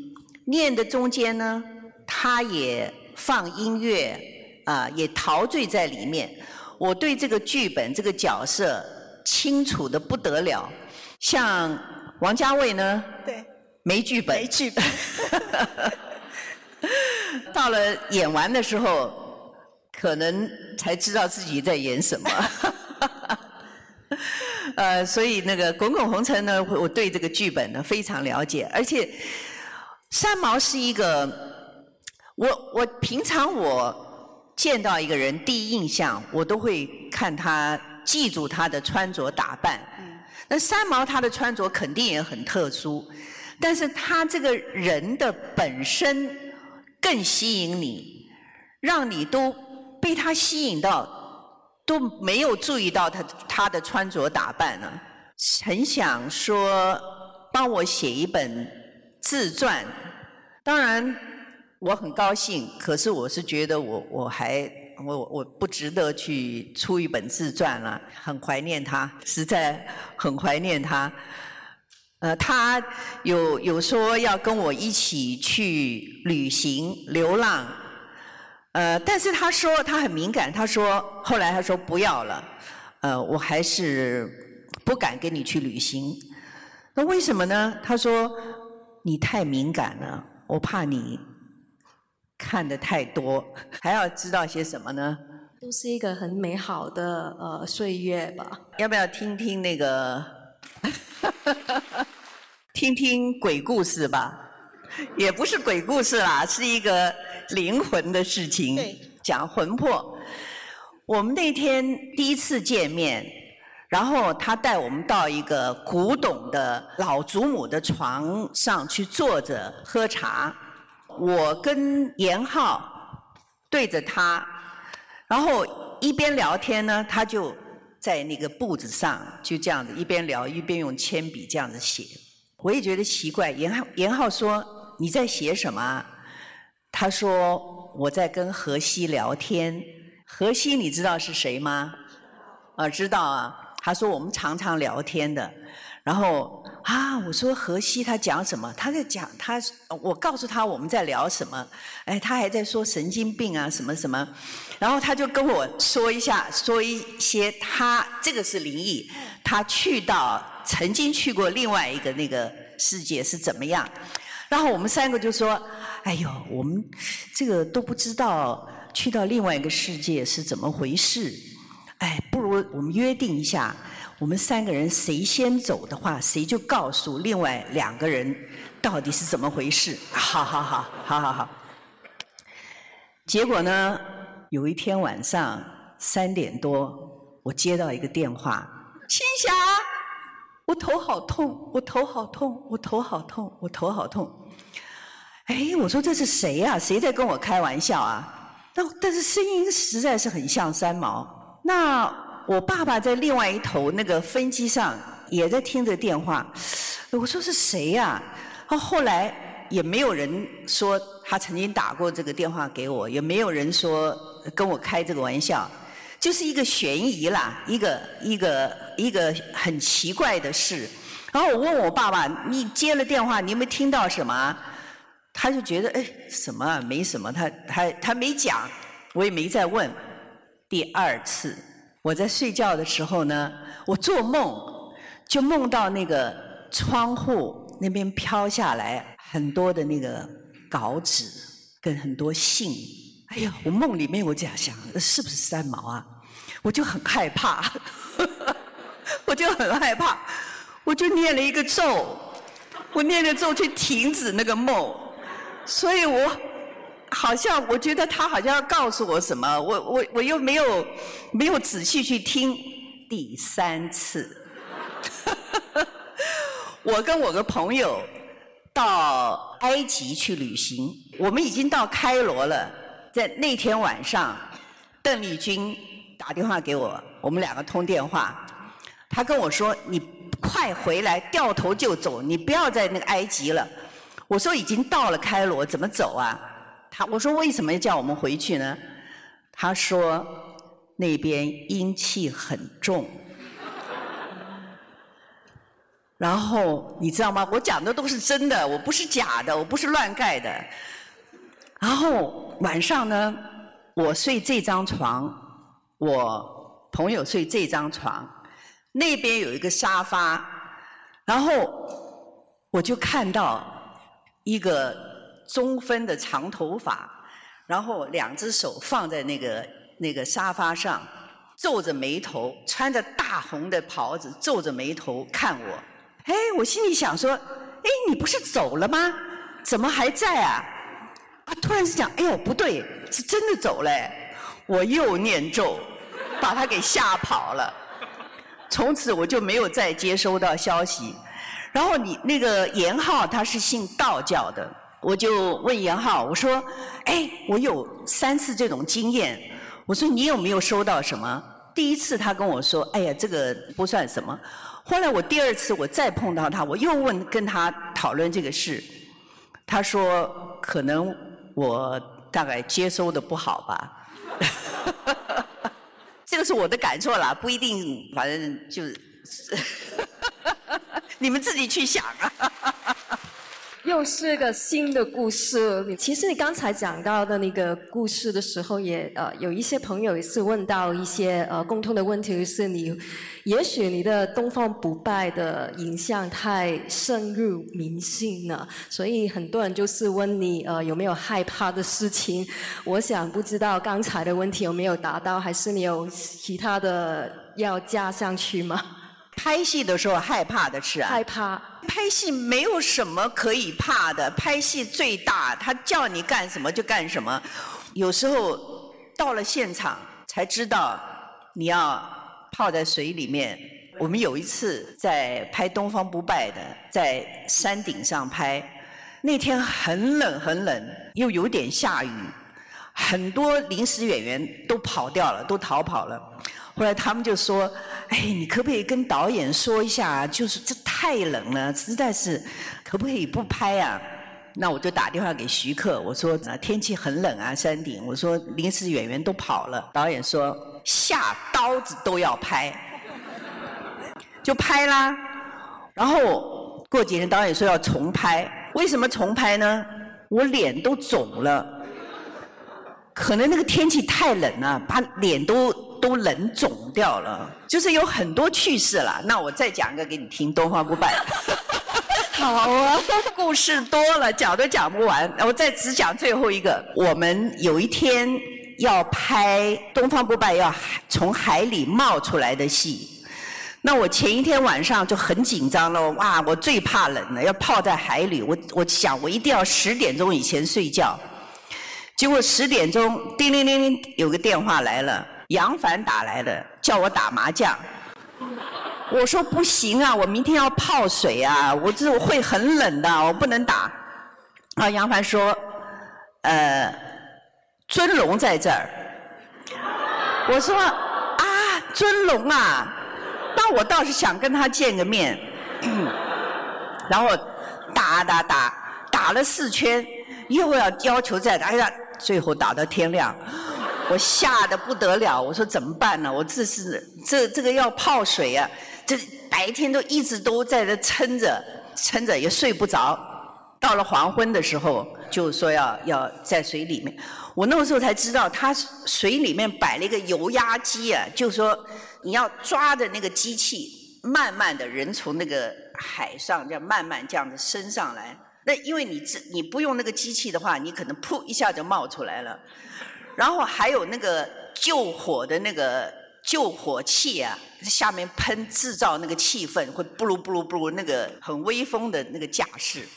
念的中间呢，他也放音乐啊，也陶醉在里面。我对这个剧本、这个角色清楚的不得了。像王家卫呢，对，没剧本，没剧本。到了演完的时候，可能才知道自己在演什么。呃，所以那个《滚滚红尘》呢，我对这个剧本呢非常了解，而且三毛是一个，我我平常我见到一个人第一印象，我都会看他记住他的穿着打扮。那三毛他的穿着肯定也很特殊，但是他这个人的本身更吸引你，让你都被他吸引到。都没有注意到他他的穿着打扮呢，很想说帮我写一本自传，当然我很高兴，可是我是觉得我我还我我不值得去出一本自传了，很怀念他，实在很怀念他。呃，他有有说要跟我一起去旅行流浪。呃，但是他说他很敏感，他说后来他说不要了，呃，我还是不敢跟你去旅行。那为什么呢？他说你太敏感了，我怕你看的太多，还要知道些什么呢？都是一个很美好的呃岁月吧。要不要听听那个？听听鬼故事吧，也不是鬼故事啦，是一个。灵魂的事情，讲魂魄。我们那天第一次见面，然后他带我们到一个古董的老祖母的床上去坐着喝茶。我跟严浩对着他，然后一边聊天呢，他就在那个簿子上就这样子一边聊一边用铅笔这样子写。我也觉得奇怪，严浩严浩说：“你在写什么？”他说：“我在跟荷西聊天。荷西，你知道是谁吗？啊，知道啊。他说我们常常聊天的。然后啊，我说荷西他讲什么？他在讲他，我告诉他我们在聊什么。哎，他还在说神经病啊什么什么。然后他就跟我说一下，说一些他这个是灵异，他去到曾经去过另外一个那个世界是怎么样。然后我们三个就说。”哎呦，我们这个都不知道去到另外一个世界是怎么回事。哎，不如我们约定一下，我们三个人谁先走的话，谁就告诉另外两个人到底是怎么回事。好好好，好好好。结果呢，有一天晚上三点多，我接到一个电话，青霞，我头好痛，我头好痛，我头好痛，我头好痛。哎，我说这是谁呀？谁在跟我开玩笑啊？但但是声音实在是很像三毛。那我爸爸在另外一头那个分机上也在听着电话。我说是谁呀？后来也没有人说他曾经打过这个电话给我，也没有人说跟我开这个玩笑，就是一个悬疑啦，一个一个一个很奇怪的事。然后我问我爸爸：“你接了电话，你有没有听到什么？”他就觉得哎，什么，没什么，他他他没讲，我也没再问。第二次，我在睡觉的时候呢，我做梦就梦到那个窗户那边飘下来很多的那个稿纸跟很多信。哎呀，我梦里面我这样想，是不是三毛啊？我就很害怕，我就很害怕，我就念了一个咒，我念了咒去停止那个梦。所以我好像我觉得他好像要告诉我什么，我我我又没有没有仔细去听。第三次，我跟我个朋友到埃及去旅行，我们已经到开罗了。在那天晚上，邓丽君打电话给我，我们两个通电话，他跟我说：“你快回来，掉头就走，你不要在那个埃及了。”我说已经到了开罗，怎么走啊？他我说为什么要叫我们回去呢？他说那边阴气很重。然后你知道吗？我讲的都是真的，我不是假的，我不是乱盖的。然后晚上呢，我睡这张床，我朋友睡这张床，那边有一个沙发，然后我就看到一个中分的长头发，然后两只手放在那个那个沙发上，皱着眉头，穿着大红的袍子，皱着眉头看我。哎，我心里想说，哎，你不是走了吗？怎么还在啊？啊，突然是讲，哎呦，不对，是真的走了！我又念咒，把他给吓跑了。从此我就没有再接收到消息。然后你那个严浩他是信道教的，我就问严浩，我说，哎，我有三次这种经验，我说你有没有收到什么？第一次他跟我说，哎呀，这个不算什么。后来我第二次我再碰到他，我又问跟他讨论这个事，他说可能我大概接收的不好吧，这个是我的感受啦，不一定，反正就是，你们自己去想啊。又是个新的故事。其实你刚才讲到的那个故事的时候，也呃有一些朋友也是问到一些呃共通的问题，是你也许你的东方不败的影像太深入民心了，所以很多人就是问你呃有没有害怕的事情。我想不知道刚才的问题有没有达到，还是你有其他的要加上去吗？拍戏的时候害怕的是啊，害怕。拍戏没有什么可以怕的，拍戏最大，他叫你干什么就干什么。有时候到了现场才知道你要泡在水里面。我们有一次在拍《东方不败》的，在山顶上拍，那天很冷很冷，又有点下雨，很多临时演员都跑掉了，都逃跑了。后来他们就说：“哎，你可不可以跟导演说一下？就是这太冷了，实在是，可不可以不拍啊？”那我就打电话给徐克，我说：“天气很冷啊，山顶。”我说：“临时演员都跑了。”导演说：“下刀子都要拍，就拍啦。”然后过几天导演说要重拍，为什么重拍呢？我脸都肿了，可能那个天气太冷了，把脸都。都冷肿掉了，就是有很多趣事了。那我再讲一个给你听，《东方不败》。好啊，故事多了，讲都讲不完。我再只讲最后一个。我们有一天要拍《东方不败》要从海里冒出来的戏，那我前一天晚上就很紧张了。哇，我最怕冷了，要泡在海里。我我想我一定要十点钟以前睡觉。结果十点钟，叮铃铃铃，有个电话来了。杨凡打来的，叫我打麻将。我说不行啊，我明天要泡水啊，我这我会很冷的，我不能打。啊，杨凡说，呃，尊龙在这儿。我说啊，尊龙啊，那我倒是想跟他见个面。然后打打打，打了四圈，又要要求再打，哎呀，最后打到天亮。我吓得不得了，我说怎么办呢？我这是这这个要泡水呀，这白天都一直都在这撑着，撑着也睡不着。到了黄昏的时候，就说要要在水里面。我那个时候才知道，它水里面摆了一个油压机啊，就说你要抓着那个机器，慢慢的人从那个海上这样慢慢这样子升上来。那因为你这你不用那个机器的话，你可能噗一下就冒出来了。然后还有那个救火的那个救火器啊，下面喷制造那个气氛，会布鲁布鲁布鲁那个很威风的那个架势。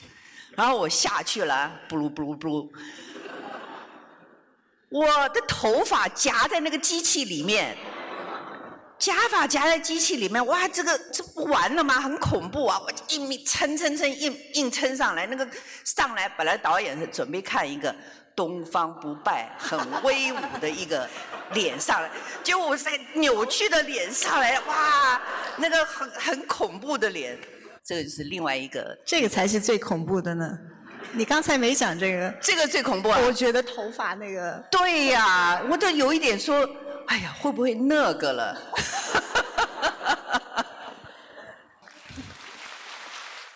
然后我下去了，布鲁布鲁布鲁，我的头发夹在那个机器里面，夹发夹在机器里面，哇，这个这不完了吗？很恐怖啊！我硬撑撑撑硬硬撑上来，那个上来本来导演是准备看一个。东方不败，很威武的一个脸上来，结果我在扭曲的脸上来，哇，那个很很恐怖的脸，这个就是另外一个，这个才是最恐怖的呢。你刚才没讲这个，这个最恐怖啊！我觉得头发那个，对呀，我都有一点说，哎呀，会不会那个了？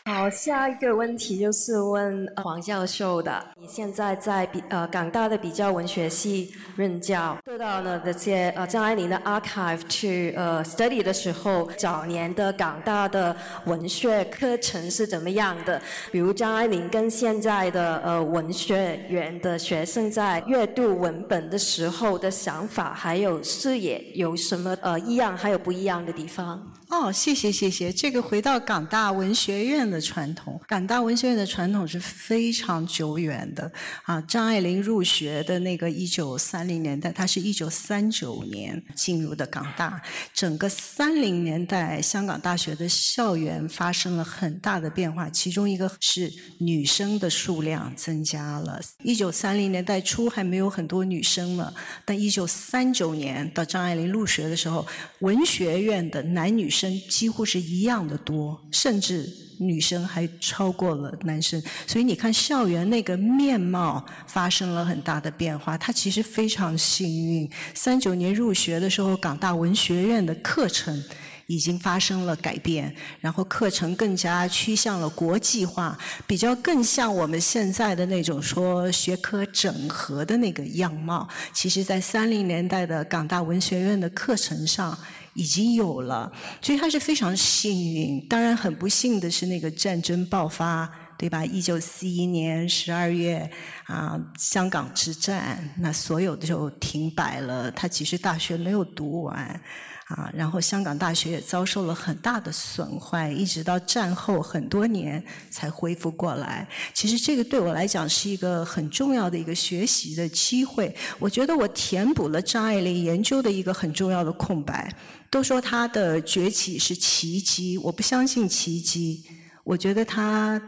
好，下一个问题就是问黄教授的。你现在在比呃港大的比较文学系任教，得到了这些呃张爱玲的 archive 去呃 study 的时候，早年的港大的文学课程是怎么样的？比如张爱玲跟现在的呃文学院的学生在阅读文本的时候的想法还有视野有什么呃一样还有不一样的地方？哦，谢谢谢谢。这个回到港大文学院的传统，港大文学院的传统是非常久远的啊。张爱玲入学的那个一九三零年代，她是一九三九年进入的港大。整个三零年代，香港大学的校园发生了很大的变化，其中一个是女生的数量增加了。一九三零年代初还没有很多女生呢，但一九三九年到张爱玲入学的时候，文学院的男女生几乎是一样的多，甚至女生还超过了男生。所以你看，校园那个面貌发生了很大的变化。他其实非常幸运，三九年入学的时候，港大文学院的课程已经发生了改变，然后课程更加趋向了国际化，比较更像我们现在的那种说学科整合的那个样貌。其实，在三零年代的港大文学院的课程上。已经有了，所以他是非常幸运。当然，很不幸的是那个战争爆发，对吧？一九四一年十二月啊，香港之战，那所有的就停摆了。他其实大学没有读完啊，然后香港大学也遭受了很大的损坏，一直到战后很多年才恢复过来。其实这个对我来讲是一个很重要的一个学习的机会。我觉得我填补了张爱玲研究的一个很重要的空白。都说她的崛起是奇迹，我不相信奇迹。我觉得她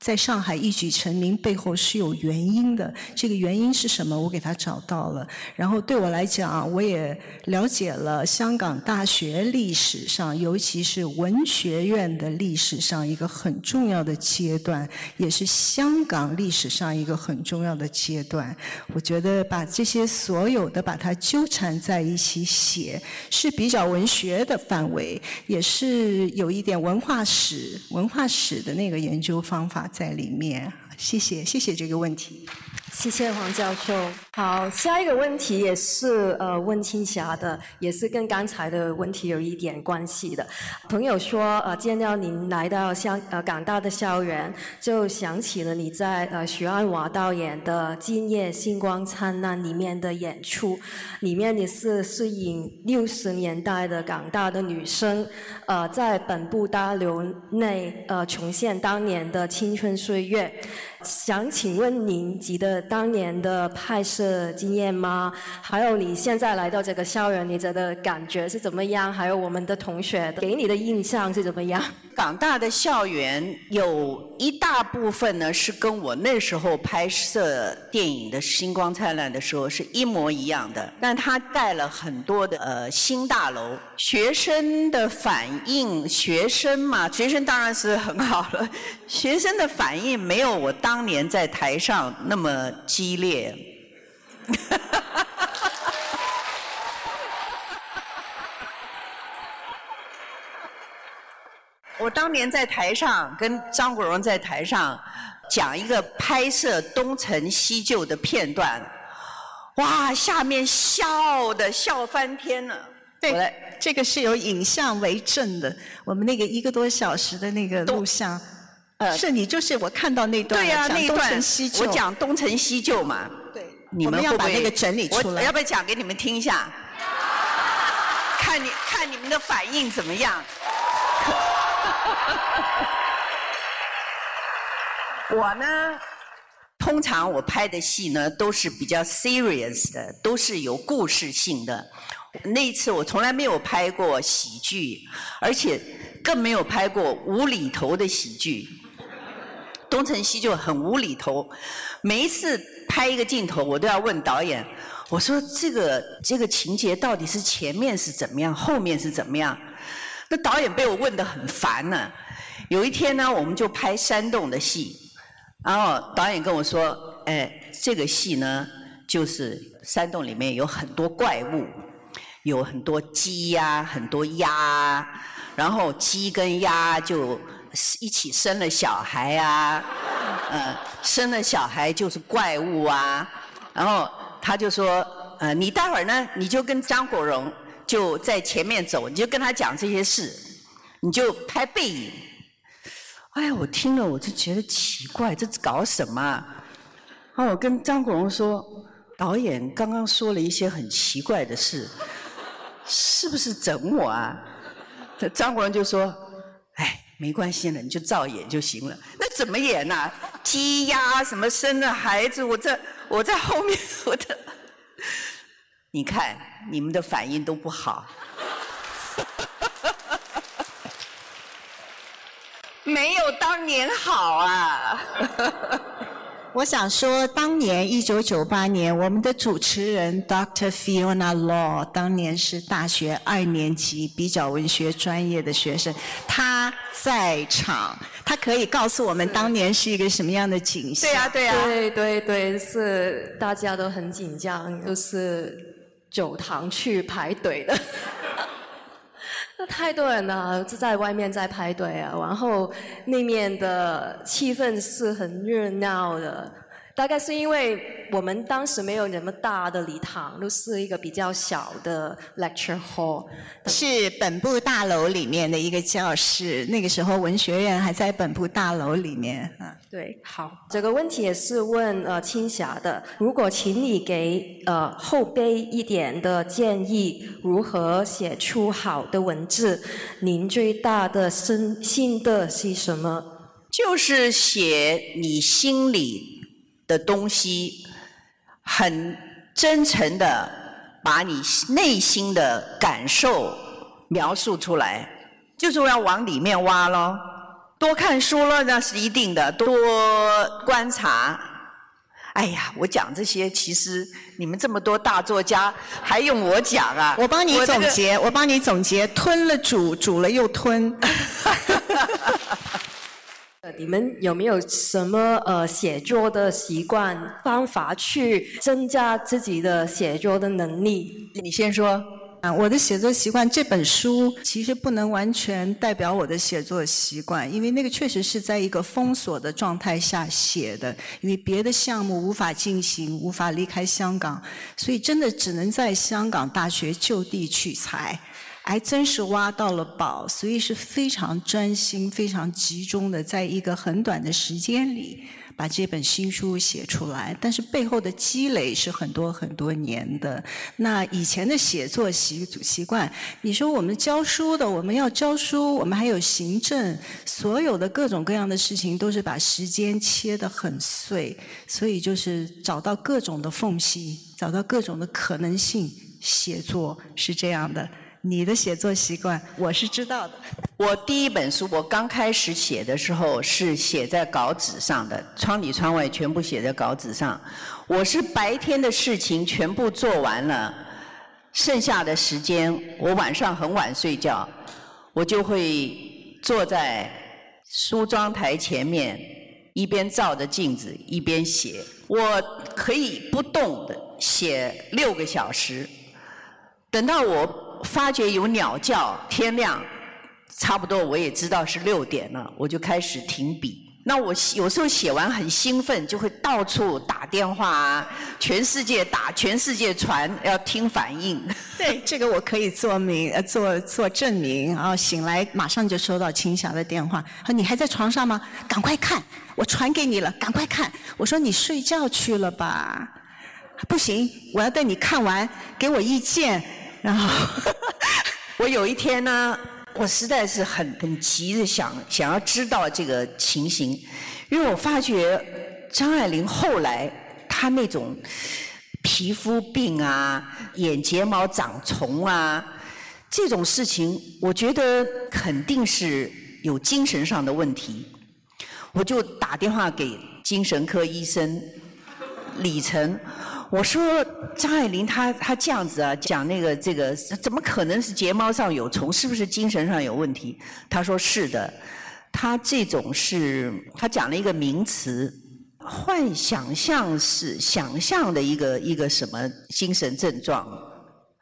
在上海一举成名背后是有原因的。这个原因是什么？我给他找到了。然后对我来讲，我也了解了香港大学历史上，尤其是文学院的历史上一个很重要的阶段，也是香港历史上一个很重要的阶段。我觉得把这些所有的把它纠缠在一起写，是比较文学的范围，也是有一点文化史、文化史的那个研究方法在里面。谢谢，谢谢这个问题。谢谢黄教授。好，下一个问题也是呃问青霞的，也是跟刚才的问题有一点关系的。朋友说呃见到您来到香呃港大的校园，就想起了你在呃徐安华导演的《今夜星光灿烂》里面的演出，里面你是饰演六十年代的港大的女生，呃在本部大楼内呃重现当年的青春岁月。想请问您记得当年的拍摄经验吗？还有你现在来到这个校园，你觉得感觉是怎么样？还有我们的同学给你的印象是怎么样？港大的校园有一大部分呢，是跟我那时候拍摄电影的《星光灿烂》的时候是一模一样的，但它盖了很多的呃新大楼。学生的反应，学生嘛，学生当然是很好了。学生的反应没有我当年在台上那么激烈。我当年在台上跟张国荣在台上讲一个拍摄东成西就的片段，哇，下面笑的笑翻天了。对，这个是有影像为证的。我们那个一个多小时的那个录像，呃，是你就是我看到那段讲东成西就，我讲东成西就嘛。对，你们要把那个整理出来。要不要讲给你们听一下？看你看你们的反应怎么样？我呢，通常我拍的戏呢都是比较 serious 的，都是有故事性的。那一次我从来没有拍过喜剧，而且更没有拍过无厘头的喜剧。东成西就很无厘头，每一次拍一个镜头，我都要问导演，我说这个这个情节到底是前面是怎么样，后面是怎么样？那导演被我问得很烦呢。有一天呢，我们就拍山洞的戏，然后导演跟我说：“哎，这个戏呢，就是山洞里面有很多怪物，有很多鸡呀，很多鸭，啊然后鸡跟鸭就一起生了小孩啊，呃，生了小孩就是怪物啊，然后他就说，呃，你待会儿呢，你就跟张国荣就在前面走，你就跟他讲这些事，你就拍背影。哎，我听了我就觉得奇怪，这搞什么？然后我跟张国荣说，导演刚刚说了一些很奇怪的事，是不是整我啊？张国荣就说，哎，没关系了，你就照演就行了。那怎么演呢？鸡鸭什么生了孩子，我在我在后面，我的，你看你们的反应都不好。没有当年好啊！我想说，当年一九九八年，我们的主持人 Dr. Fiona Law 当年是大学二年级比较文学专业的学生，他在场，他可以告诉我们当年是一个什么样的景象。对呀，对呀，对对对，是大家都很紧张，就是酒堂去排队的。那太多人了，就在外面在排队啊，然后那面的气氛是很热闹的。大概是因为我们当时没有那么大的礼堂，都是一个比较小的 lecture hall，是本部大楼里面的一个教室。那个时候文学院还在本部大楼里面啊。对，好，这个问题也是问呃青霞的。如果请你给呃后辈一点的建议，如何写出好的文字？您最大的心心得是什么？就是写你心里。的东西，很真诚的把你内心的感受描述出来，就是要往里面挖咯。多看书了那是一定的，多观察。哎呀，我讲这些，其实你们这么多大作家，还用我讲啊？我帮你总结，我帮你总结，吞了煮，煮了又吞。你们有没有什么呃写作的习惯方法去增加自己的写作的能力？你先说啊，我的写作习惯这本书其实不能完全代表我的写作习惯，因为那个确实是在一个封锁的状态下写的，因为别的项目无法进行，无法离开香港，所以真的只能在香港大学就地取材。还真是挖到了宝，所以是非常专心、非常集中的，在一个很短的时间里把这本新书写出来。但是背后的积累是很多很多年的。那以前的写作习习惯，你说我们教书的，我们要教书，我们还有行政，所有的各种各样的事情都是把时间切得很碎，所以就是找到各种的缝隙，找到各种的可能性，写作是这样的。你的写作习惯我是知道的。我第一本书我刚开始写的时候是写在稿纸上的，窗里窗外全部写在稿纸上。我是白天的事情全部做完了，剩下的时间我晚上很晚睡觉，我就会坐在梳妆台前面，一边照着镜子一边写。我可以不动的写六个小时，等到我。发觉有鸟叫，天亮，差不多我也知道是六点了，我就开始停笔。那我有时候写完很兴奋，就会到处打电话啊，全世界打，全世界传，要听反应。对，这个我可以做明，呃，做做证明。然后醒来马上就收到青霞的电话，说你还在床上吗？赶快看，我传给你了，赶快看。我说你睡觉去了吧？不行，我要带你看完，给我意见。然后，我有一天呢，我实在是很很急的想想要知道这个情形，因为我发觉张爱玲后来她那种皮肤病啊、眼睫毛长虫啊这种事情，我觉得肯定是有精神上的问题，我就打电话给精神科医生李晨。我说张爱玲她她这样子啊讲那个这个怎么可能是睫毛上有虫？是不是精神上有问题？他说是的，他这种是他讲了一个名词，幻想象是想象的一个一个什么精神症状？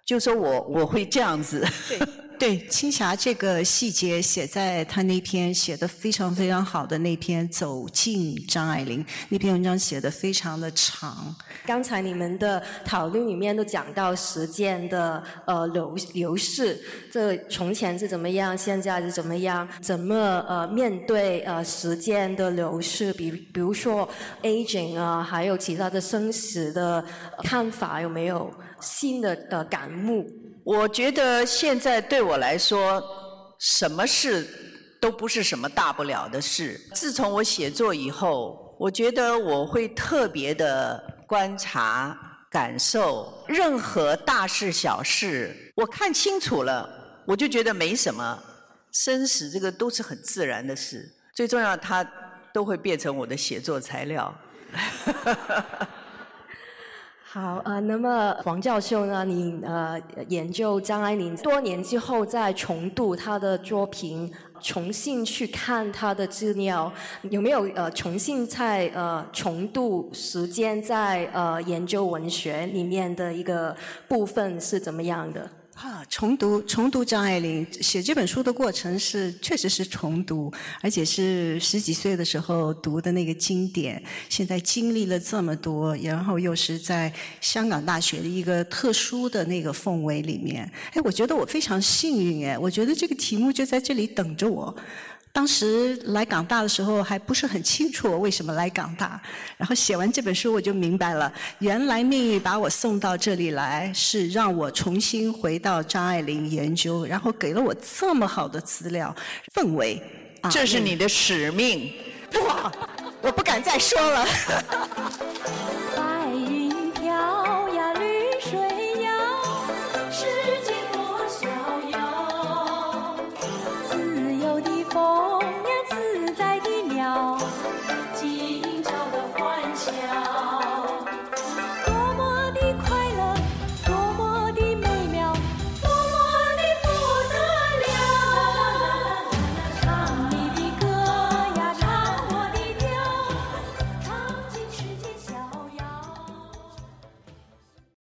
就说我我会这样子，对，对青霞这个细节写在他那篇写的非常非常好的那篇《走进张爱玲》那篇文章写的非常的长。刚才你们的讨论里面都讲到时间的呃流流逝，这从前是怎么样，现在是怎么样，怎么呃面对呃时间的流逝，比比如说 aging 啊，还有其他的生死的看法，有没有新的的感悟？我觉得现在对我来说，什么事都不是什么大不了的事。自从我写作以后，我觉得我会特别的观察、感受任何大事小事。我看清楚了，我就觉得没什么。生死这个都是很自然的事，最重要它都会变成我的写作材料哈哈哈哈。好，呃，那么黄教授呢？你呃研究张爱玲多年之后再重读她的作品，重新去看她的资料，有没有呃重新在呃重读时间在呃研究文学里面的一个部分是怎么样的？啊，重读重读张爱玲写这本书的过程是确实是重读，而且是十几岁的时候读的那个经典。现在经历了这么多，然后又是在香港大学的一个特殊的那个氛围里面，哎，我觉得我非常幸运哎，我觉得这个题目就在这里等着我。当时来港大的时候还不是很清楚我为什么来港大，然后写完这本书我就明白了，原来命运把我送到这里来是让我重新回到张爱玲研究，然后给了我这么好的资料氛围。这是你的使命。哇，我不敢再说了。